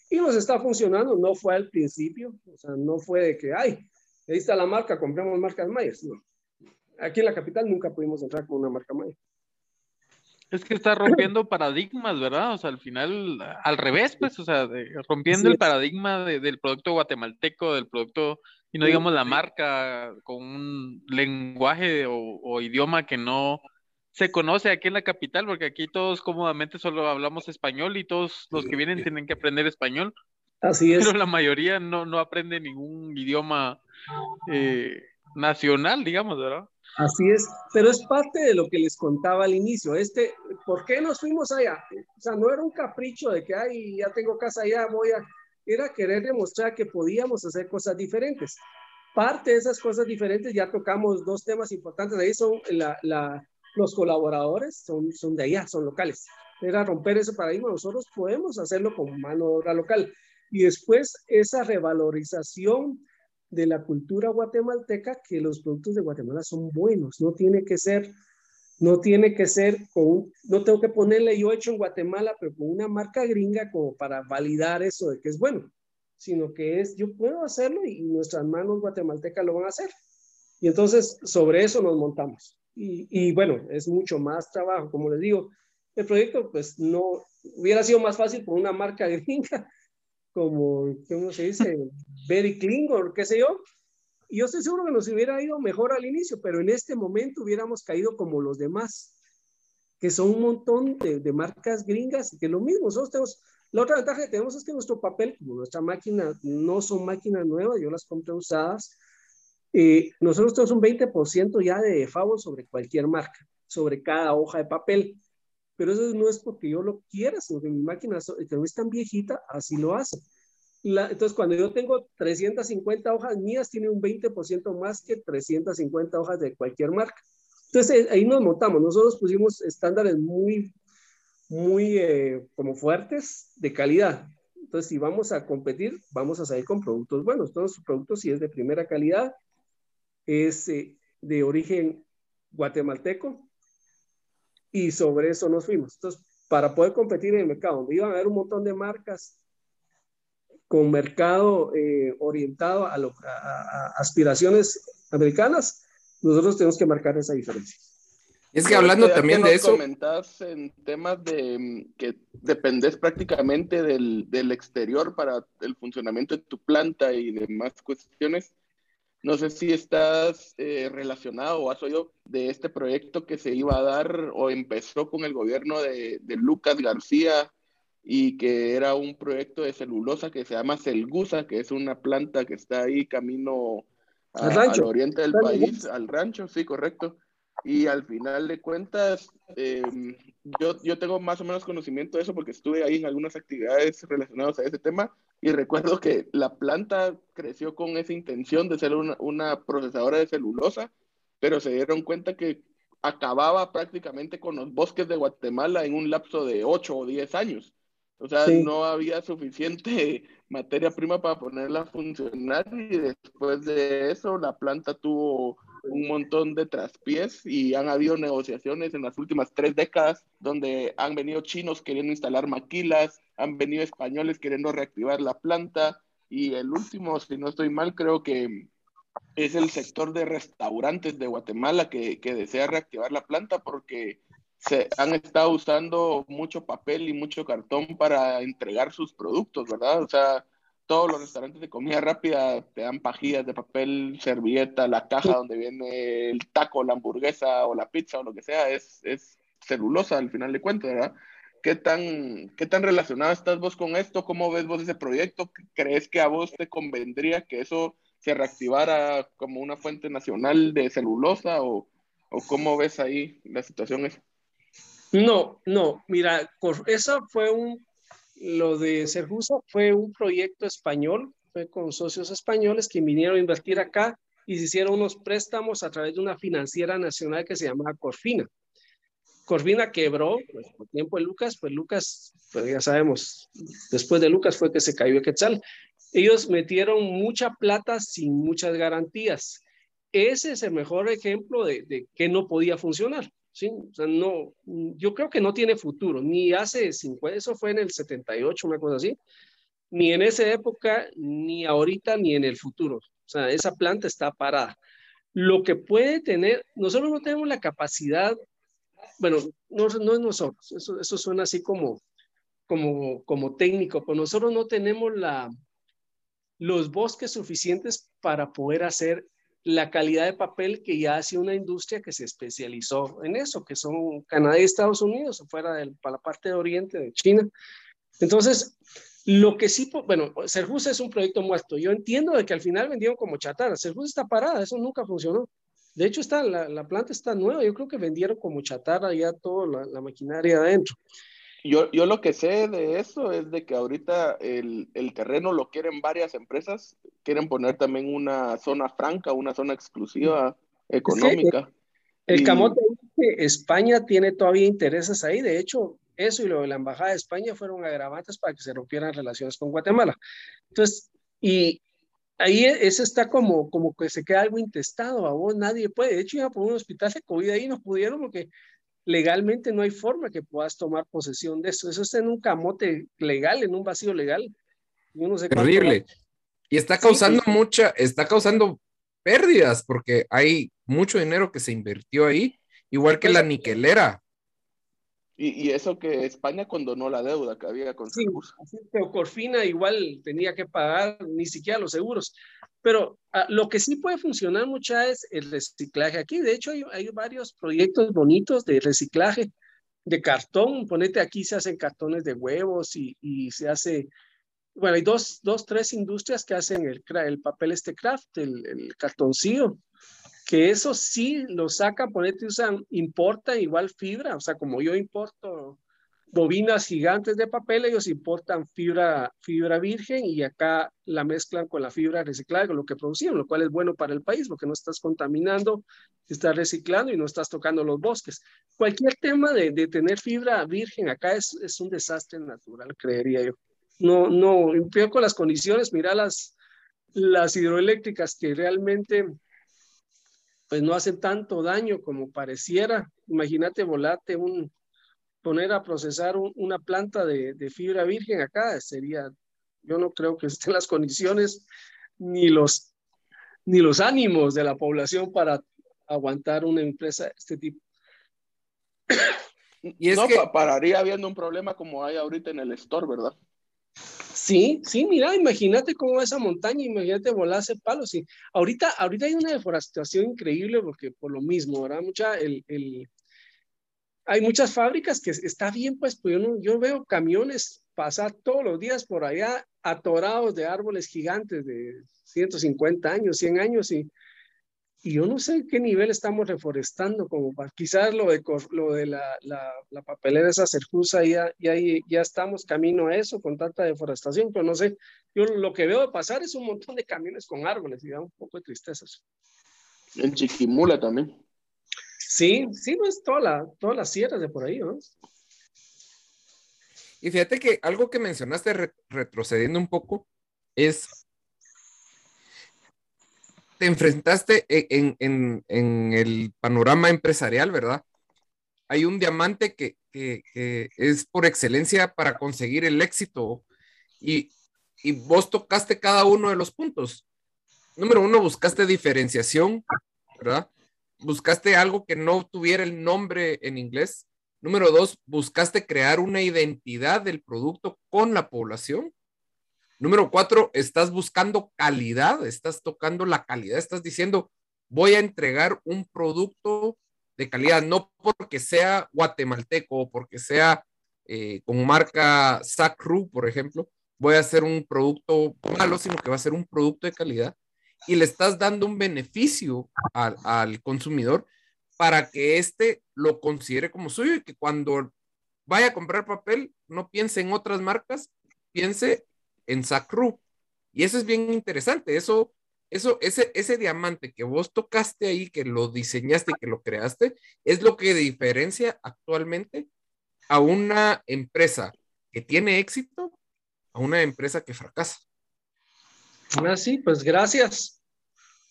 y nos está funcionando, no fue al principio, o sea, no fue de que, ay, ahí está la marca, compramos marcas mayas, no. Aquí en la capital nunca pudimos entrar con una marca maya. Es que está rompiendo paradigmas, ¿verdad? O sea, al final, al revés, pues, o sea, rompiendo el paradigma del producto guatemalteco, del producto, y no digamos la marca con un lenguaje o, idioma que no se conoce aquí en la capital, porque aquí todos cómodamente solo hablamos español y todos los que vienen tienen que aprender español. Así es. Pero la mayoría no, no aprende ningún idioma eh, nacional, digamos, ¿verdad? Así es, pero es parte de lo que les contaba al inicio. Este, ¿por qué nos fuimos allá? O sea, no era un capricho de que, ay, ya tengo casa allá, voy a... Era querer demostrar que podíamos hacer cosas diferentes. Parte de esas cosas diferentes, ya tocamos dos temas importantes. Ahí son la, la, los colaboradores, son, son de allá, son locales. Era romper ese paradigma. Nosotros podemos hacerlo con mano de obra local. Y después esa revalorización de la cultura guatemalteca que los productos de Guatemala son buenos, no tiene que ser, no tiene que ser con, no tengo que ponerle yo hecho en Guatemala, pero con una marca gringa como para validar eso de que es bueno, sino que es, yo puedo hacerlo y nuestras manos guatemaltecas lo van a hacer. Y entonces sobre eso nos montamos. Y, bueno, es mucho más trabajo, como les digo, el proyecto pues no hubiera sido más fácil por una marca gringa, como, ¿cómo se dice? Very clean o qué sé yo. Yo estoy seguro que nos hubiera ido mejor al inicio, pero en este momento hubiéramos caído como los demás, que son un montón de, de marcas gringas, que lo mismo, nosotros tenemos, la otra ventaja que tenemos es que nuestro papel, como nuestra máquina no son máquinas nuevas, yo las compré usadas, eh, nosotros tenemos un 20% ya de favor sobre cualquier marca, sobre cada hoja de papel pero eso no es porque yo lo quiera, sino que mi máquina, que no es tan viejita, así lo hace. Entonces, cuando yo tengo 350 hojas mías, tiene un 20% más que 350 hojas de cualquier marca. Entonces, ahí nos montamos. Nosotros pusimos estándares muy, muy eh, como fuertes de calidad. Entonces, si vamos a competir, vamos a salir con productos buenos. Todos los productos, si es de primera calidad, es eh, de origen guatemalteco, y sobre eso nos fuimos. Entonces, para poder competir en el mercado, donde iban a haber un montón de marcas con mercado eh, orientado a, aspiraciones americanas, nosotros tenemos que marcar esa diferencia. Es que hablando también de eso. Comentas en temas de mm, que dependes prácticamente del, del, exterior para el funcionamiento de tu planta y demás cuestiones. No sé si estás eh, relacionado o has oído de este proyecto que se iba a dar o empezó con el gobierno de, de Lucas García y que era un proyecto de celulosa que se llama Celgusa, que es una planta que está ahí camino al oriente del país, al rancho, sí, correcto. Y al final de cuentas, em, yo, yo tengo más o menos conocimiento de eso porque estuve ahí en algunas actividades relacionadas a ese tema y recuerdo que la planta creció con esa intención de ser una, una procesadora de celulosa, pero se dieron cuenta que acababa prácticamente con los bosques de Guatemala en un lapso de 8 o 10 años. O sea, no había suficiente materia prima para ponerla a funcionar y después de eso la planta tuvo un montón de traspiés y han habido negociaciones en las últimas tres décadas donde han venido chinos queriendo instalar maquilas, han venido españoles queriendo reactivar la planta y el último, si no estoy mal, creo que es el sector de restaurantes de Guatemala que, que desea reactivar la planta porque se han estado usando mucho papel y mucho cartón para entregar sus productos, ¿verdad? O sea, todos los restaurantes de comida rápida te dan pajillas de papel, servilleta, la caja donde viene el taco, la hamburguesa o la pizza o lo que sea, es, es celulosa al final de cuentas, ¿verdad? ¿Qué tan, ¿Qué tan relacionado estás vos con esto? ¿Cómo ves vos ese proyecto? ¿Crees que a vos te convendría que eso se reactivara como una fuente nacional de celulosa o, o cómo ves ahí la situación esa? No, no, mira, eso fue un, lo de Serjusa fue un proyecto español, fue con socios españoles que vinieron a invertir acá y se hicieron unos préstamos a través de una financiera nacional que se llamaba Corfina. Corfina quebró, pues, por tiempo de Lucas, pues Lucas, pues ya sabemos, después de Lucas fue que se cayó Quetzal. Ellos metieron mucha plata sin muchas garantías. Ese es el mejor ejemplo de, de que no podía funcionar. ¿Sí? O sea, no, yo creo que no tiene futuro, ni hace 50, eso fue en el 78, una cosa así, ni en esa época, ni ahorita, ni en el futuro. O sea, esa planta está parada. Lo que puede tener, nosotros no tenemos la capacidad, bueno, no, no es nosotros, eso, eso suena así como, como, como técnico, pero nosotros no tenemos la, los bosques suficientes para poder hacer la calidad de papel que ya hace una industria que se especializó en eso, que son Canadá y Estados Unidos, fuera de la parte de Oriente, de China. Entonces, lo que sí, bueno, Serjus es un proyecto muerto. Yo entiendo de que al final vendieron como chatarra. Serjus está parada, eso nunca funcionó. De hecho, está, la, planta está nueva. Yo creo que vendieron como chatarra ya toda la, la maquinaria adentro. Yo, yo lo que sé de eso es de que ahorita el, el, terreno lo quieren varias empresas, quieren poner también una zona franca, una zona exclusiva económica. el camote España tiene todavía intereses ahí, de hecho, eso y lo de la Embajada de España fueron agravantes para que se rompieran relaciones con Guatemala. Entonces, y ahí eso está como, como que se queda algo intestado, a vos nadie puede, de hecho iba por un hospital de COVID ahí, no pudieron porque legalmente no hay forma que puedas tomar posesión de eso. Eso está en un camote legal, en un vacío legal. no sé Terrible. Y está causando mucha, está causando pérdidas porque hay mucho dinero que se invirtió ahí, igual que la niquelera. Y, eso que España condonó la deuda que había con sí, Corfina igual tenía que pagar ni siquiera los seguros. Pero ah, lo que sí puede funcionar mucho es el reciclaje. Aquí, de hecho, hay, varios proyectos bonitos de reciclaje de cartón. Ponete aquí, se hacen cartones de huevos y, y se hace, bueno, hay dos, dos, tres industrias que hacen el, el papel este craft, el, el cartoncillo que eso sí lo sacan, ponete, usan, importan igual fibra, o sea, como yo importo bobinas gigantes de papel, ellos importan fibra, fibra virgen y acá la mezclan con la fibra reciclada, con lo que producían, lo cual es bueno para el país, porque no estás contaminando, estás reciclando y no estás tocando los bosques. Cualquier tema de, de tener fibra virgen acá es, es, un desastre natural, creería yo. No, no, peor con las condiciones, mira las, las hidroeléctricas que realmente pues no hacen tanto daño como pareciera. Imagínate volarte un, poner a procesar una planta de, de, fibra virgen acá, sería, yo no creo que estén las condiciones ni los, ni los ánimos de la población para aguantar una empresa de este tipo. Y es no, que pararía habiendo un problema como hay ahorita en el store, ¿verdad? Sí, sí, mira, imagínate cómo esa montaña, imagínate volarse palos. Sí. Ahorita, ahorita hay una deforestación increíble porque por lo mismo, ¿verdad? Mucha, el, el, hay muchas fábricas que está bien, pues, pues yo, yo veo camiones pasar todos los días por allá atorados de árboles gigantes de 150 años, 100 años y y yo no sé qué nivel estamos reforestando, como para, quizás lo de, lo de la, la, la papelera esa cerjusa, ya, ya, ya estamos camino a eso con tanta deforestación, pero no sé, yo lo que veo pasar es un montón de camiones con árboles y da un poco de tristeza. En Chiquimula también. Sí, sí, no es toda la, todas las sierras de por ahí, ¿no? Y fíjate que algo que mencionaste retrocediendo un poco es te enfrentaste e-, en, el panorama empresarial, ¿verdad? Hay un diamante que, es por excelencia para conseguir el éxito y, y, vos tocaste cada uno de los puntos. Número uno, buscaste diferenciación, ¿verdad? Buscaste algo que no tuviera el nombre en inglés. Número dos, buscaste crear una identidad del producto con la población. Número cuatro, estás buscando calidad, estás tocando la calidad, estás diciendo, voy a entregar un producto de calidad, no porque sea guatemalteco o porque sea eh, con marca Sacru, por ejemplo, voy a hacer un producto malo, sino que va a ser un producto de calidad y le estás dando un beneficio al, al consumidor para que éste lo considere como suyo y que cuando vaya a comprar papel no piense en otras marcas, piense en Sacru. Y eso es bien interesante. Eso, eso, ese, ese diamante que vos tocaste ahí, que lo diseñaste y que lo creaste, es lo que diferencia actualmente a una empresa que tiene éxito a una empresa que fracasa. Ah, sí, pues gracias.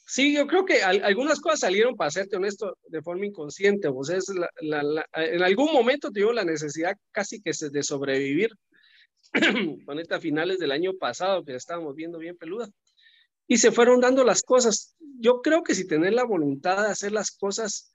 Sí, yo creo que algunas cosas salieron, para serte honesto, de forma inconsciente. Vos es en algún momento tuvo la necesidad casi que de sobrevivir con a finales del año pasado, que la estábamos viendo bien peluda. Y se fueron dando las cosas. Yo creo que si tener la voluntad de hacer las cosas,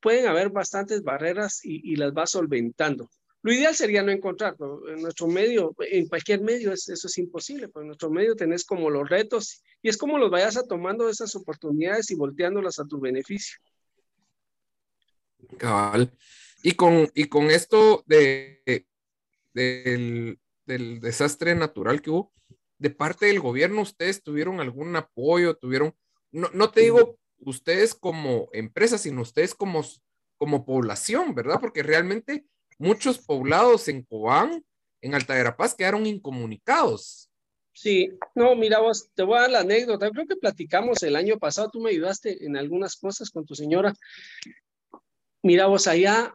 pueden haber bastantes barreras y, las va solventando. Lo ideal sería no encontrar, en nuestro medio, en cualquier medio eso es imposible, pero en nuestro medio tenés como los retos y es como los vayas a tomando esas oportunidades y volteándolas a tu beneficio. Cabal. Y con, y con esto de, del, desastre natural que hubo, de parte del gobierno, ¿ustedes tuvieron algún apoyo? ¿Tuvieron, no, no te digo ustedes como empresa, sino ustedes como, como población, ¿verdad? Porque realmente muchos poblados en Cobán, en Alta Verapaz, quedaron incomunicados. Sí, no, mira vos, te voy a dar la anécdota. Creo que platicamos el año pasado, tú me ayudaste en algunas cosas con tu señora. Mira vos, allá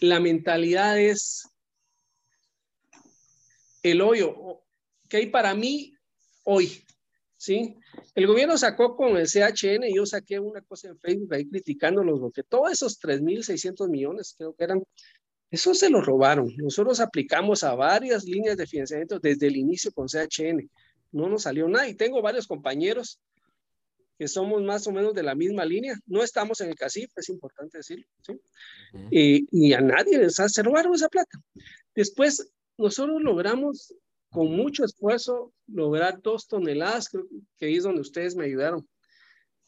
la mentalidad es el hoyo que hay para mí hoy. ¿sí? El gobierno sacó con el CHN, yo saqué una cosa en Facebook ahí criticándolos, porque todos esos 3.600 millones, creo que eran, eso se lo robaron. Nosotros aplicamos a varias líneas de financiamiento desde el inicio con CHN. No nos salió nada y tengo varios compañeros que somos más o menos de la misma línea. No estamos en el CACIF, es importante decirlo. ¿sí? y, a nadie se robaron esa plata. Después nosotros logramos con mucho esfuerzo lograr dos toneladas, creo que es donde ustedes me ayudaron,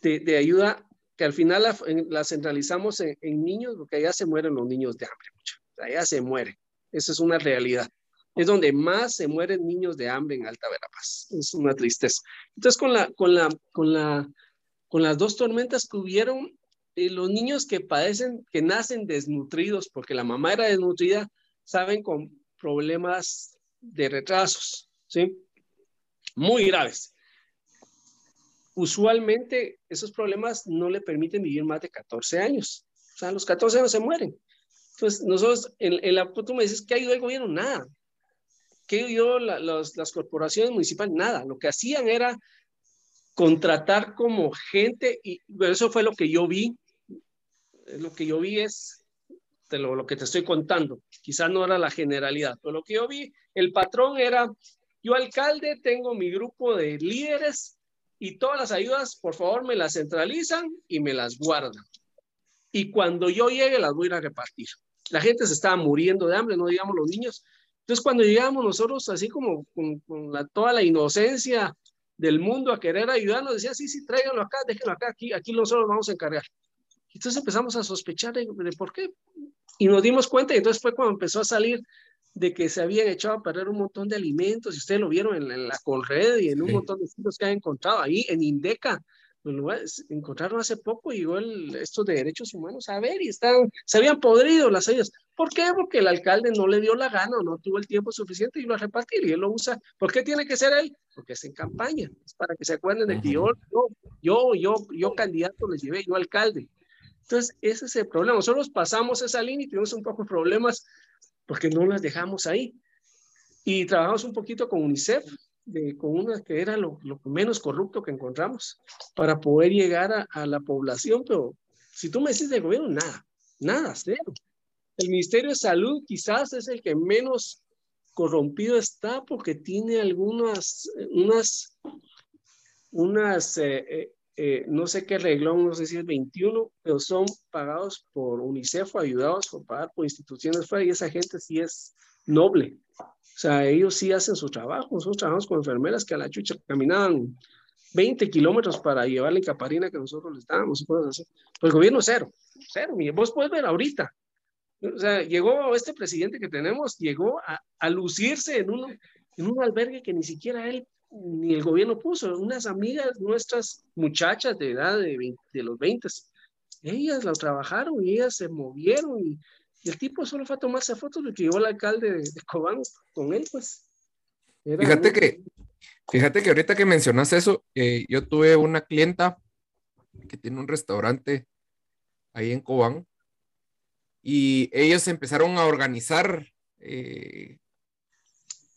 de, ayuda que al final la, centralizamos en, niños, porque allá se mueren los niños de hambre, mucho. allá se mueren, esa es una realidad. Es donde más se mueren niños de hambre en Alta Verapaz. Es una tristeza. Entonces, con, la, con, la, con, la, con las dos tormentas que hubieron, eh, los niños que padecen, que nacen desnutridos, porque la mamá era desnutrida, saben con problemas de retrasos, ¿sí? Muy graves. Usualmente esos problemas no le permiten vivir más de 14 años. O sea, a los 14 años se mueren. Entonces, nosotros, en, la, tú me dices, ¿qué ayudó el gobierno? Nada. ¿Qué ayudó las corporaciones municipales? Nada. Lo que hacían era contratar como gente, y eso fue lo que yo vi. Lo que yo vi es lo, que te estoy contando. Quizás no era la generalidad, pero lo que yo vi, el patrón era, yo alcalde, tengo mi grupo de líderes y todas las ayudas, por favor, me las centralizan y me las guardan. Y cuando yo llegue, las voy a repartir. La gente se estaba muriendo de hambre, no digamos los niños. Entonces, cuando llegamos nosotros, así como con, la, toda la inocencia del mundo a querer ayudarnos, decía, sí, sí, tráiganlo acá, déjenlo acá, aquí, aquí nosotros vamos a encargar. Entonces empezamos a sospechar de, por qué. Y nos dimos cuenta, y entonces fue cuando empezó a salir de que se habían echado a perder un montón de alimentos, y ustedes lo vieron en, la Colred y en un montón de sitios que han encontrado ahí, en Indeca, encontraron hace poco, llegó el, estos de derechos humanos a ver y estaban, se habían podrido las ollas. ¿Por qué? Porque el alcalde no le dio la gana o no tuvo el tiempo suficiente y lo a repartir y él lo usa. ¿Por qué tiene que ser él? Porque es en campaña, es para que se acuerden de que yo, yo, yo, yo, candidato les llevé, yo alcalde. Entonces, ese es el problema. Nosotros pasamos esa línea y tuvimos un poco de problemas porque no las dejamos ahí. Y trabajamos un poquito con UNICEF, de, con una que era lo, lo, menos corrupto que encontramos para poder llegar a, a, la población, pero si tú me dices de gobierno, nada, nada, cero. El Ministerio de Salud quizás es el que menos corrompido está porque tiene algunas, unas, unas, eh, eh, no sé qué reglón, no sé si es 21, pero son pagados por UNICEF o ayudados por pagar por instituciones fuera y esa gente sí es noble. O sea, ellos sí hacen su trabajo. Nosotros trabajamos con enfermeras que a la chucha caminaban 20 kilómetros para llevar la caparina que nosotros les dábamos. Pues el gobierno cero, cero. Vos puedes ver ahorita. O sea, llegó este presidente que tenemos, llegó a, lucirse en un, en un albergue que ni siquiera él ni el gobierno puso. Unas amigas nuestras, muchachas de edad de, de los 20, ellas lo trabajaron y ellas se movieron y y el tipo solo fue a tomarse fotos de que llevó el alcalde de, Cobán con él, pues. fíjate que, fíjate que ahorita que mencionas eso, eh, yo tuve una clienta que tiene un restaurante ahí en Cobán y ellos empezaron a organizar eh,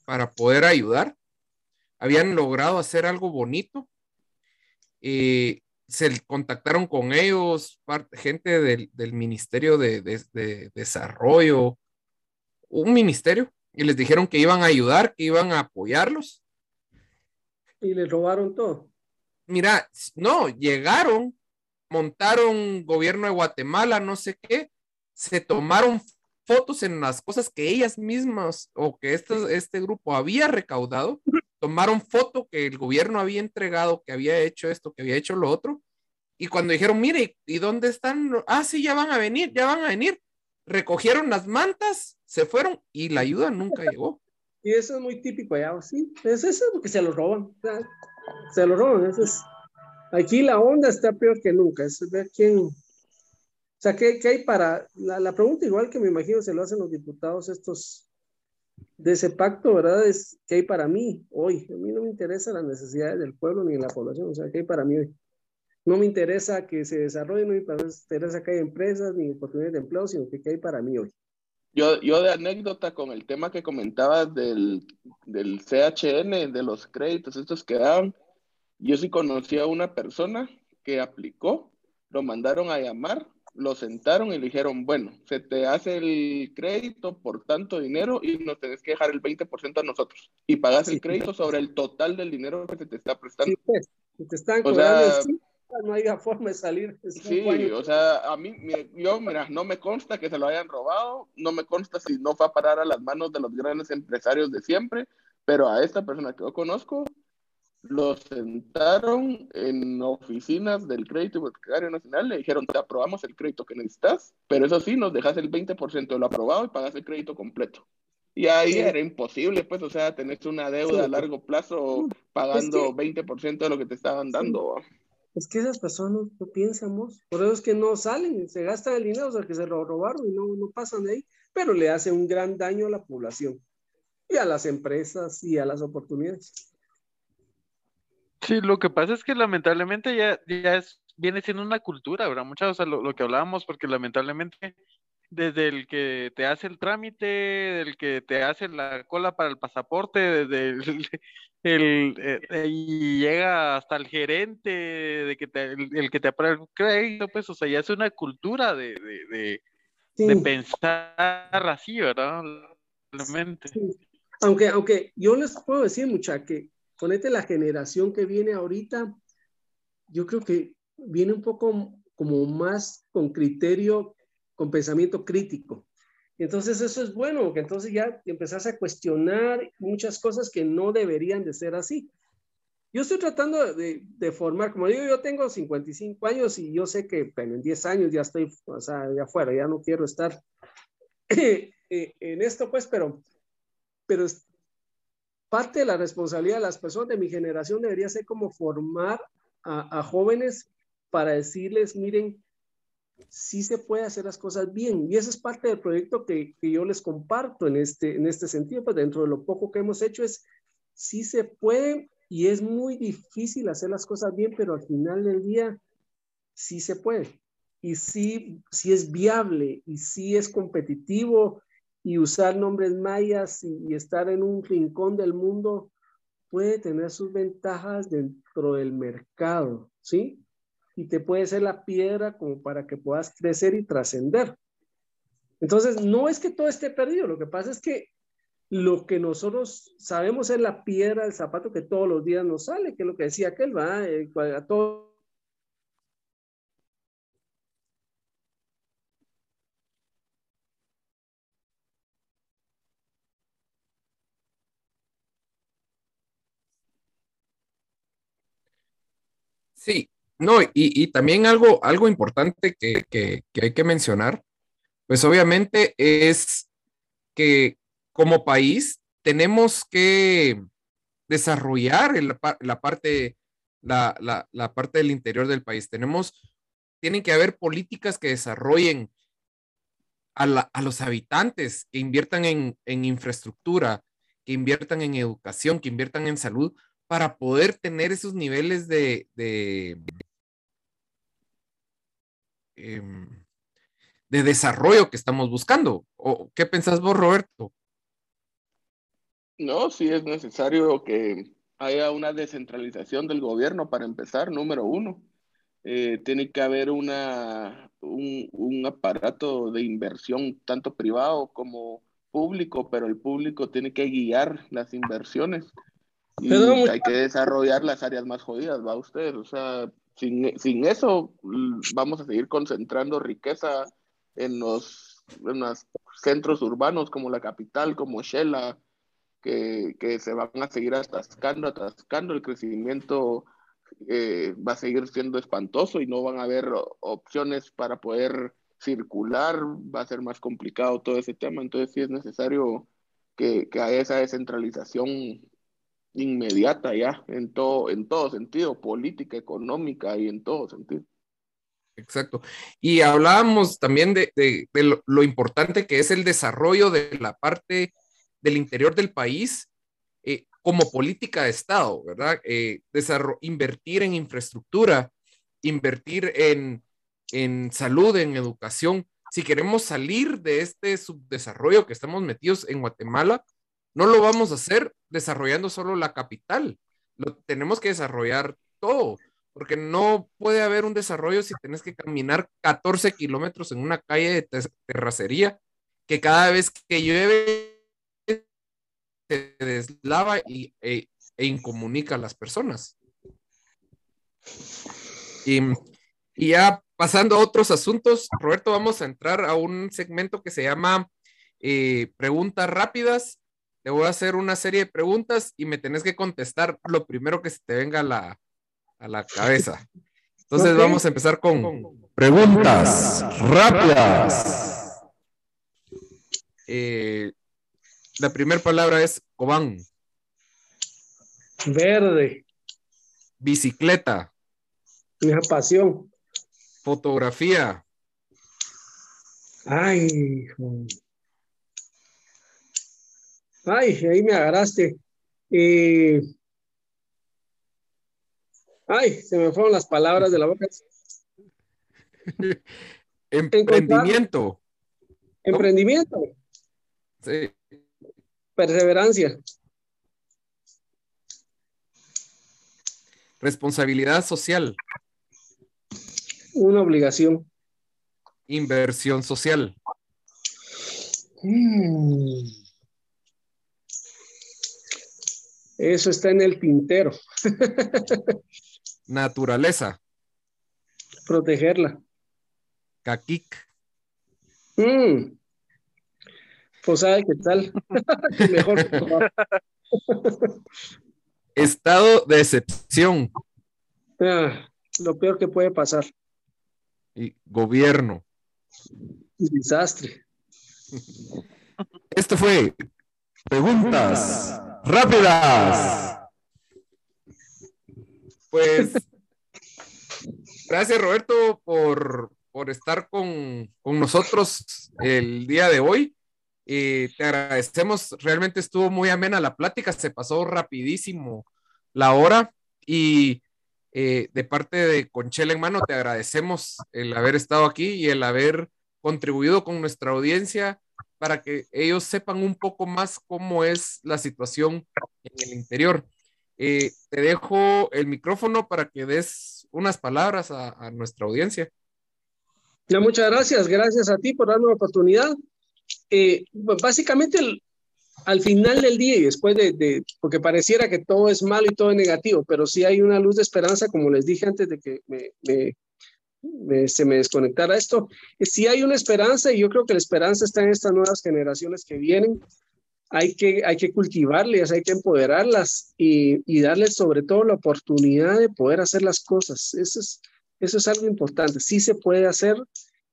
para poder ayudar. Habían logrado hacer algo bonito. Eh, se contactaron con ellos, gente del, Ministerio de, Desarrollo, un ministerio, y les dijeron que iban a ayudar, que iban a apoyarlos. Y les robaron todo. Mira, no, llegaron, montaron gobierno de Guatemala, no sé qué, se tomaron fotos en las cosas que ellas mismas o que este, este grupo había recaudado tomaron foto que el gobierno había entregado, que había hecho esto, que había hecho lo otro, y cuando dijeron, mire, ¿y dónde están? Ah, sí, ya van a venir, ya van a venir. Recogieron las mantas, se fueron y la ayuda nunca llegó. Y eso es muy típico allá, sí. Es eso porque se lo roban. Se lo roban. Eso es. Aquí la onda está peor que nunca. Es ver quién. O sea, ¿qué, qué hay para.? La, la, pregunta, igual que me imagino se lo hacen los diputados estos de ese pacto, ¿verdad? Es qué hay para mí hoy. A mí no me interesa las necesidades del pueblo ni de la población, o sea, qué hay para mí hoy. No me interesa que se desarrolle, no me interesa que haya empresas ni oportunidades de empleo, sino que hay para mí hoy. Yo, yo de anécdota con el tema que comentabas del, del CHN, de los créditos estos que daban, yo sí conocí a una persona que aplicó, lo mandaron a llamar lo sentaron y le dijeron, bueno, se te hace el crédito por tanto dinero y nos tenés que dejar el 20% a nosotros. Y pagas el crédito sobre el total del dinero que se te está prestando. Sí, pues, te están cobrando no hay forma de salir. Sí, o sea, a mí, yo, mira, no me consta que se lo hayan robado, no me consta si no fue a parar a las manos de los grandes empresarios de siempre, pero a esta persona que yo conozco, lo sentaron en oficinas del Crédito Hipotecario Nacional, le dijeron, te aprobamos el crédito que necesitas, pero eso sí, nos dejas el 20% de lo aprobado y pagas el crédito completo. Y ahí era imposible, pues, o sea, tenés una deuda a largo plazo pagando 20% de lo que te estaban dando. Es que esas personas no piensamos, por eso es que no salen, se gastan el dinero, o sea, que se lo robaron y no, no pasan de ahí, pero le hace un gran daño a la población y a las empresas y a las oportunidades. Sí, lo que pasa es que lamentablemente ya, ya es, viene siendo una cultura, ¿verdad? Muchas, o sea, lo, que hablábamos, porque lamentablemente desde el que te hace el trámite, del que te hace la cola para el pasaporte, desde el, el eh, y llega hasta el gerente, de que te, el, que te aprueba el crédito, pues, o sea, ya es una cultura de, de, de, pensar así, ¿verdad? Aunque, aunque yo les puedo decir, mucha, que ponete la generación que viene ahorita, yo creo que viene un poco como más con criterio, con pensamiento crítico. Entonces eso es bueno, porque entonces ya empezás a cuestionar muchas cosas que no deberían de ser así. Yo estoy tratando de, de, formar, como digo, yo tengo 55 años y yo sé que en 10 años ya estoy, o sea, ya afuera, ya no quiero estar eh, en esto, pues, pero, pero parte de la responsabilidad de las personas de mi generación debería ser como formar a, jóvenes para decirles, miren, sí se puede hacer las cosas bien. Y esa es parte del proyecto que, que, yo les comparto en este, en este sentido, pues dentro de lo poco que hemos hecho es, sí se puede y es muy difícil hacer las cosas bien, pero al final del día sí se puede. Y sí, sí es viable y sí es competitivo y usar nombres mayas y, estar en un rincón del mundo puede tener sus ventajas dentro del mercado, ¿sí? Y te puede ser la piedra como para que puedas crecer y trascender. Entonces, no es que todo esté perdido, lo que pasa es que lo que nosotros sabemos es la piedra del zapato que todos los días nos sale, que es lo que decía aquel, va, eh, a todo. Sí, no, y, y, también algo, algo importante que, que, hay que mencionar, pues obviamente es que como país tenemos que desarrollar la, parte, la, parte del interior del país. Tenemos, tienen que haber políticas que desarrollen a, los habitantes, que inviertan en, infraestructura, que inviertan en educación, que inviertan en salud, para poder tener esos niveles de, em, de desarrollo que estamos buscando. ¿O qué pensás vos, Roberto? No, sí es necesario que haya una descentralización del gobierno para empezar, número uno. Eh, tiene que haber una, un, aparato de inversión tanto privado como público, pero el público tiene que guiar las inversiones y hay que desarrollar las áreas más jodidas, va usted. O sea, sin, sin eso vamos a seguir concentrando riqueza en los, en los centros urbanos como la capital, como Shela, que, se van a seguir atascando, atascando, el crecimiento eh, va a seguir siendo espantoso y no van a haber opciones para poder circular, va a ser más complicado todo ese tema, entonces sí es necesario que, que haya esa descentralización inmediata ya, en todo, en todo sentido, política, económica y en todo sentido. Exacto. Y hablábamos también de, de, lo, importante que es el desarrollo de la parte del interior del país eh, como política de Estado, ¿verdad? Eh, invertir en infraestructura, invertir en, en salud, en educación. Si queremos salir de este subdesarrollo que estamos metidos en Guatemala, no lo vamos a hacer desarrollando solo la capital. Lo tenemos que desarrollar todo, porque no puede haber un desarrollo si tienes que caminar 14 kilómetros en una calle de terracería, que cada vez que llueve se deslava y, e, e, incomunica a las personas. Y, y, ya pasando a otros asuntos, Roberto, vamos a entrar a un segmento que se llama eh, preguntas rápidas. Te voy a hacer una serie de preguntas y me tenés que contestar lo primero que se te venga a la, a la cabeza. Entonces vamos a empezar con preguntas rápidas. Eh, la primera palabra es Cobán. Verde. Bicicleta. Mi pasión. Fotografía. Ay, Ay, ahí me agarraste. Eh, ay, se me fueron las palabras de la boca. Emprendimiento. Emprendimiento. Sí. Perseverancia. Responsabilidad social. Una obligación. Inversión social. Mm. Eso está en el tintero. Naturaleza. Protegerla. Caquic. Mm. Pues sabe qué tal. Mejor. Estado de excepción. Ah, lo peor que puede pasar. Y gobierno. Desastre. Esto fue Preguntas Rápidas. Pues gracias Roberto por, por estar con, con, nosotros el día de hoy. Eh, te agradecemos, realmente estuvo muy amena la plática, se pasó rapidísimo la hora y eh, de parte de Conchela en mano te agradecemos el haber estado aquí y el haber contribuido con nuestra audiencia para que ellos sepan un poco más cómo es la situación en el interior. Eh, te dejo el micrófono para que des unas palabras a, nuestra audiencia. Ya, muchas gracias, gracias a ti por darme la oportunidad. Eh, básicamente, al final del día y después de, porque pareciera que todo es malo y todo es negativo, pero sí hay una luz de esperanza, como les dije antes de que me, se me desconectara esto, sí hay una esperanza y yo creo que la esperanza está en estas nuevas generaciones que vienen. Hay que, hay que cultivarlas, hay que empoderarlas y, y darles sobre todo la oportunidad de poder hacer las cosas. Eso es, eso es algo importante. Sí se puede hacer,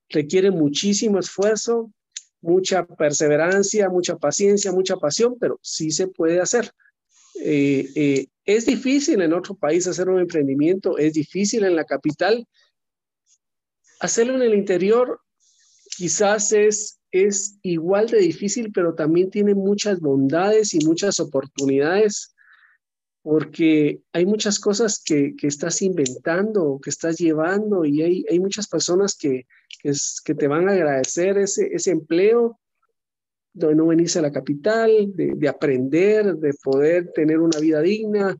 requiere muchísimo esfuerzo, mucha perseverancia, mucha paciencia, mucha pasión, pero sí se puede hacer. Eh, eh, es difícil en otro país hacer un emprendimiento, es difícil en la capital, hacerlo en el interior quizás es, es igual de difícil, pero también tiene muchas bondades y muchas oportunidades, porque hay muchas cosas que, que estás inventando, que estás llevando, y hay, hay muchas personas que, que, te van a agradecer ese, ese empleo de no venirse a la capital, de, de aprender, de poder tener una vida digna,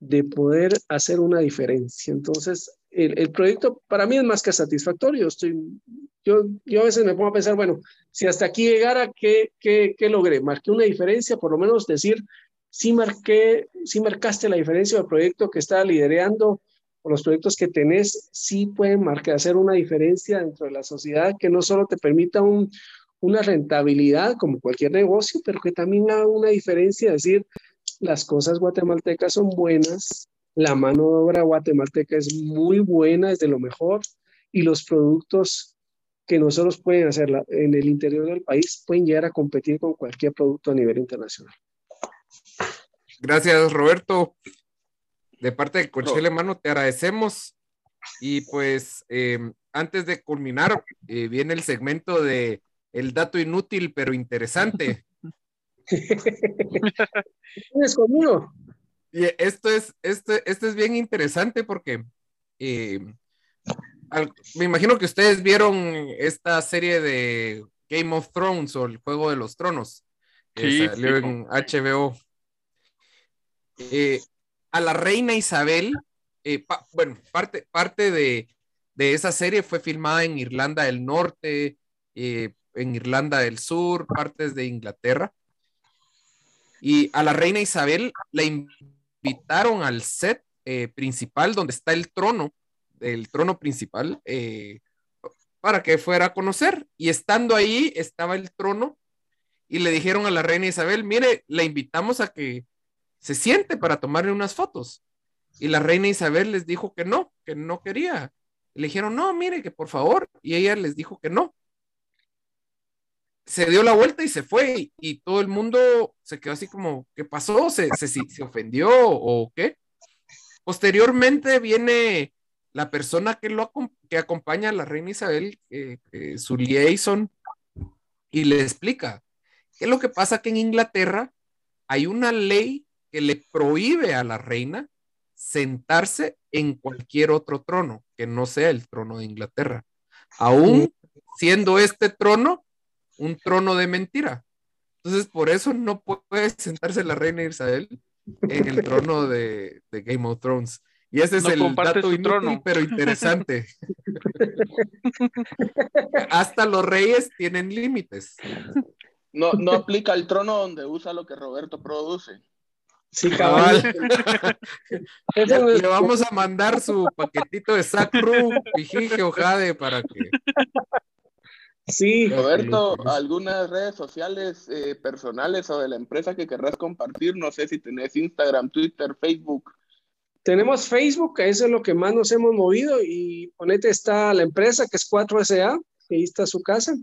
de poder hacer una diferencia. Entonces, el, proyecto para mí es más que satisfactorio. Estoy, yo, yo a veces me pongo a pensar, bueno, si hasta aquí llegara, ¿qué, qué, qué logré? Marqué una diferencia, por lo menos decir, sí marqué, sí marcaste la diferencia del proyecto que está liderando o los proyectos que tenés, sí pueden marcar, hacer una diferencia dentro de la sociedad que no solo te permita un, una rentabilidad como cualquier negocio, pero que también haga una diferencia, decir, las cosas guatemaltecas son buenas, la mano de obra guatemalteca es muy buena, es de lo mejor, y los productos que nosotros pueden hacer en el interior del país pueden llegar a competir con cualquier producto a nivel internacional. Gracias, Roberto. De parte de Conchele Mano, te agradecemos. Y pues, em, antes de culminar, eh, viene el segmento de el dato inútil pero interesante. ¿Tienes conmigo? Y esto es, esto, esto es bien interesante porque eh, me imagino que ustedes vieron esta serie de Game of Thrones o el Juego de los Tronos que salió en HBO. Eh, a la reina Isabel, eh, bueno, parte, parte de, de, esa serie fue filmada en Irlanda del Norte, en Irlanda del Sur, partes de Inglaterra. Y a la reina Isabel la invitaron al set eh, principal donde está el trono, el trono principal, eh, para que fuera a conocer. Y estando ahí estaba el trono y le dijeron a la reina Isabel, mire, le invitamos a que se siente para tomarle unas fotos. Y la reina Isabel les dijo que no, que no quería. le dijeron, no, mire, que por favor. Y ella les dijo que no se dio la vuelta y se fue y, todo el mundo se quedó así como, ¿qué pasó? ¿Se, se, se ofendió o qué? Posteriormente viene la persona que, lo, que acompaña a la reina Isabel, eh, eh, su liaison, y le explica qué es lo que pasa que en Inglaterra hay una ley que le prohíbe a la reina sentarse en cualquier otro trono que no sea el trono de Inglaterra. Aún siendo este trono un trono de mentira. Entonces, por eso no puede sentarse la reina Isabel en el trono de, Game of Thrones. Y ese es el dato inútil, trono. pero interesante. Hasta los reyes tienen límites. No, no aplica el trono donde usa lo que Roberto produce. Sí, cabal. Le vamos a mandar su paquetito de Sacru, Pijique o Jade para que Sí. Roberto, algunas redes sociales eh, personales o de la empresa que querrás compartir, no sé si tenés Instagram, Twitter, Facebook. Tenemos Facebook, que eso es lo que más nos hemos movido y ponete está la empresa que es 4SA, ahí está su casa.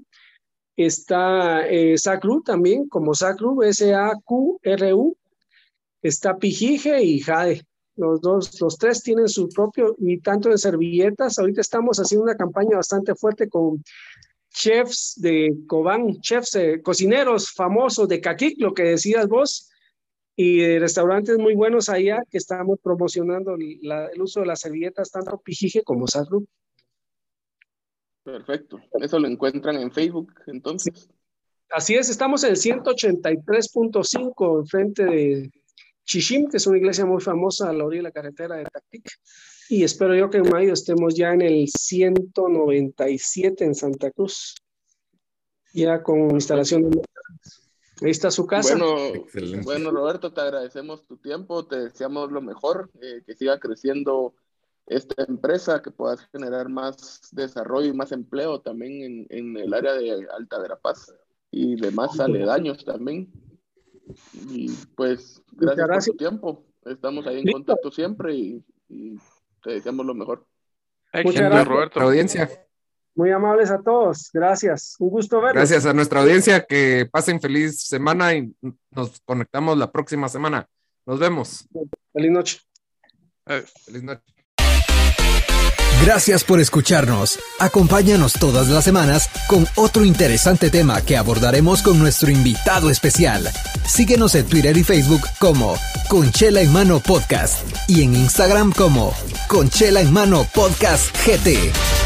Está eh, SACRU también, como SACRU, S-A-Q-R-U. Está Pijije y Jade. Los dos, los tres tienen su propio, y tanto en servilletas. Ahorita estamos haciendo una campaña bastante fuerte con chefs de Cobán, chefs, eh, cocineros famosos de Caquic, lo que decías vos, y de restaurantes muy buenos allá que estamos promocionando el uso de las servilletas, tanto Pijije como SACRU. Perfecto. Eso lo encuentran en Facebook, entonces. Así es, estamos en el 183.5 frente de Chichim, que es una iglesia muy famosa a la orilla de la carretera de Tactic. Y espero yo que en mayo estemos ya en el 197 en Santa Cruz, ya con instalación de Ahí está su casa. Bueno, bueno, Roberto, te agradecemos tu tiempo, te deseamos lo mejor, eh, que siga creciendo esta empresa, que puedas generar más desarrollo y más empleo también en, en el área de Alta Verapaz y demás aledaños también. Y pues, gracias, por tu tiempo. Estamos ahí en contacto siempre y, te deseamos lo mejor. Muchas gracias, Roberto. audiencia. Muy amables a todos. Gracias. Un gusto verlos. Gracias a nuestra audiencia. Que pasen feliz semana y nos conectamos la próxima semana. Nos vemos. Feliz noche. Feliz noche. Gracias por escucharnos. Acompáñanos todas las semanas con otro interesante tema que abordaremos con nuestro invitado especial. Síguenos en Twitter y Facebook como Conchela en Mano Podcast y en Instagram como Conchela en Mano Podcast GT.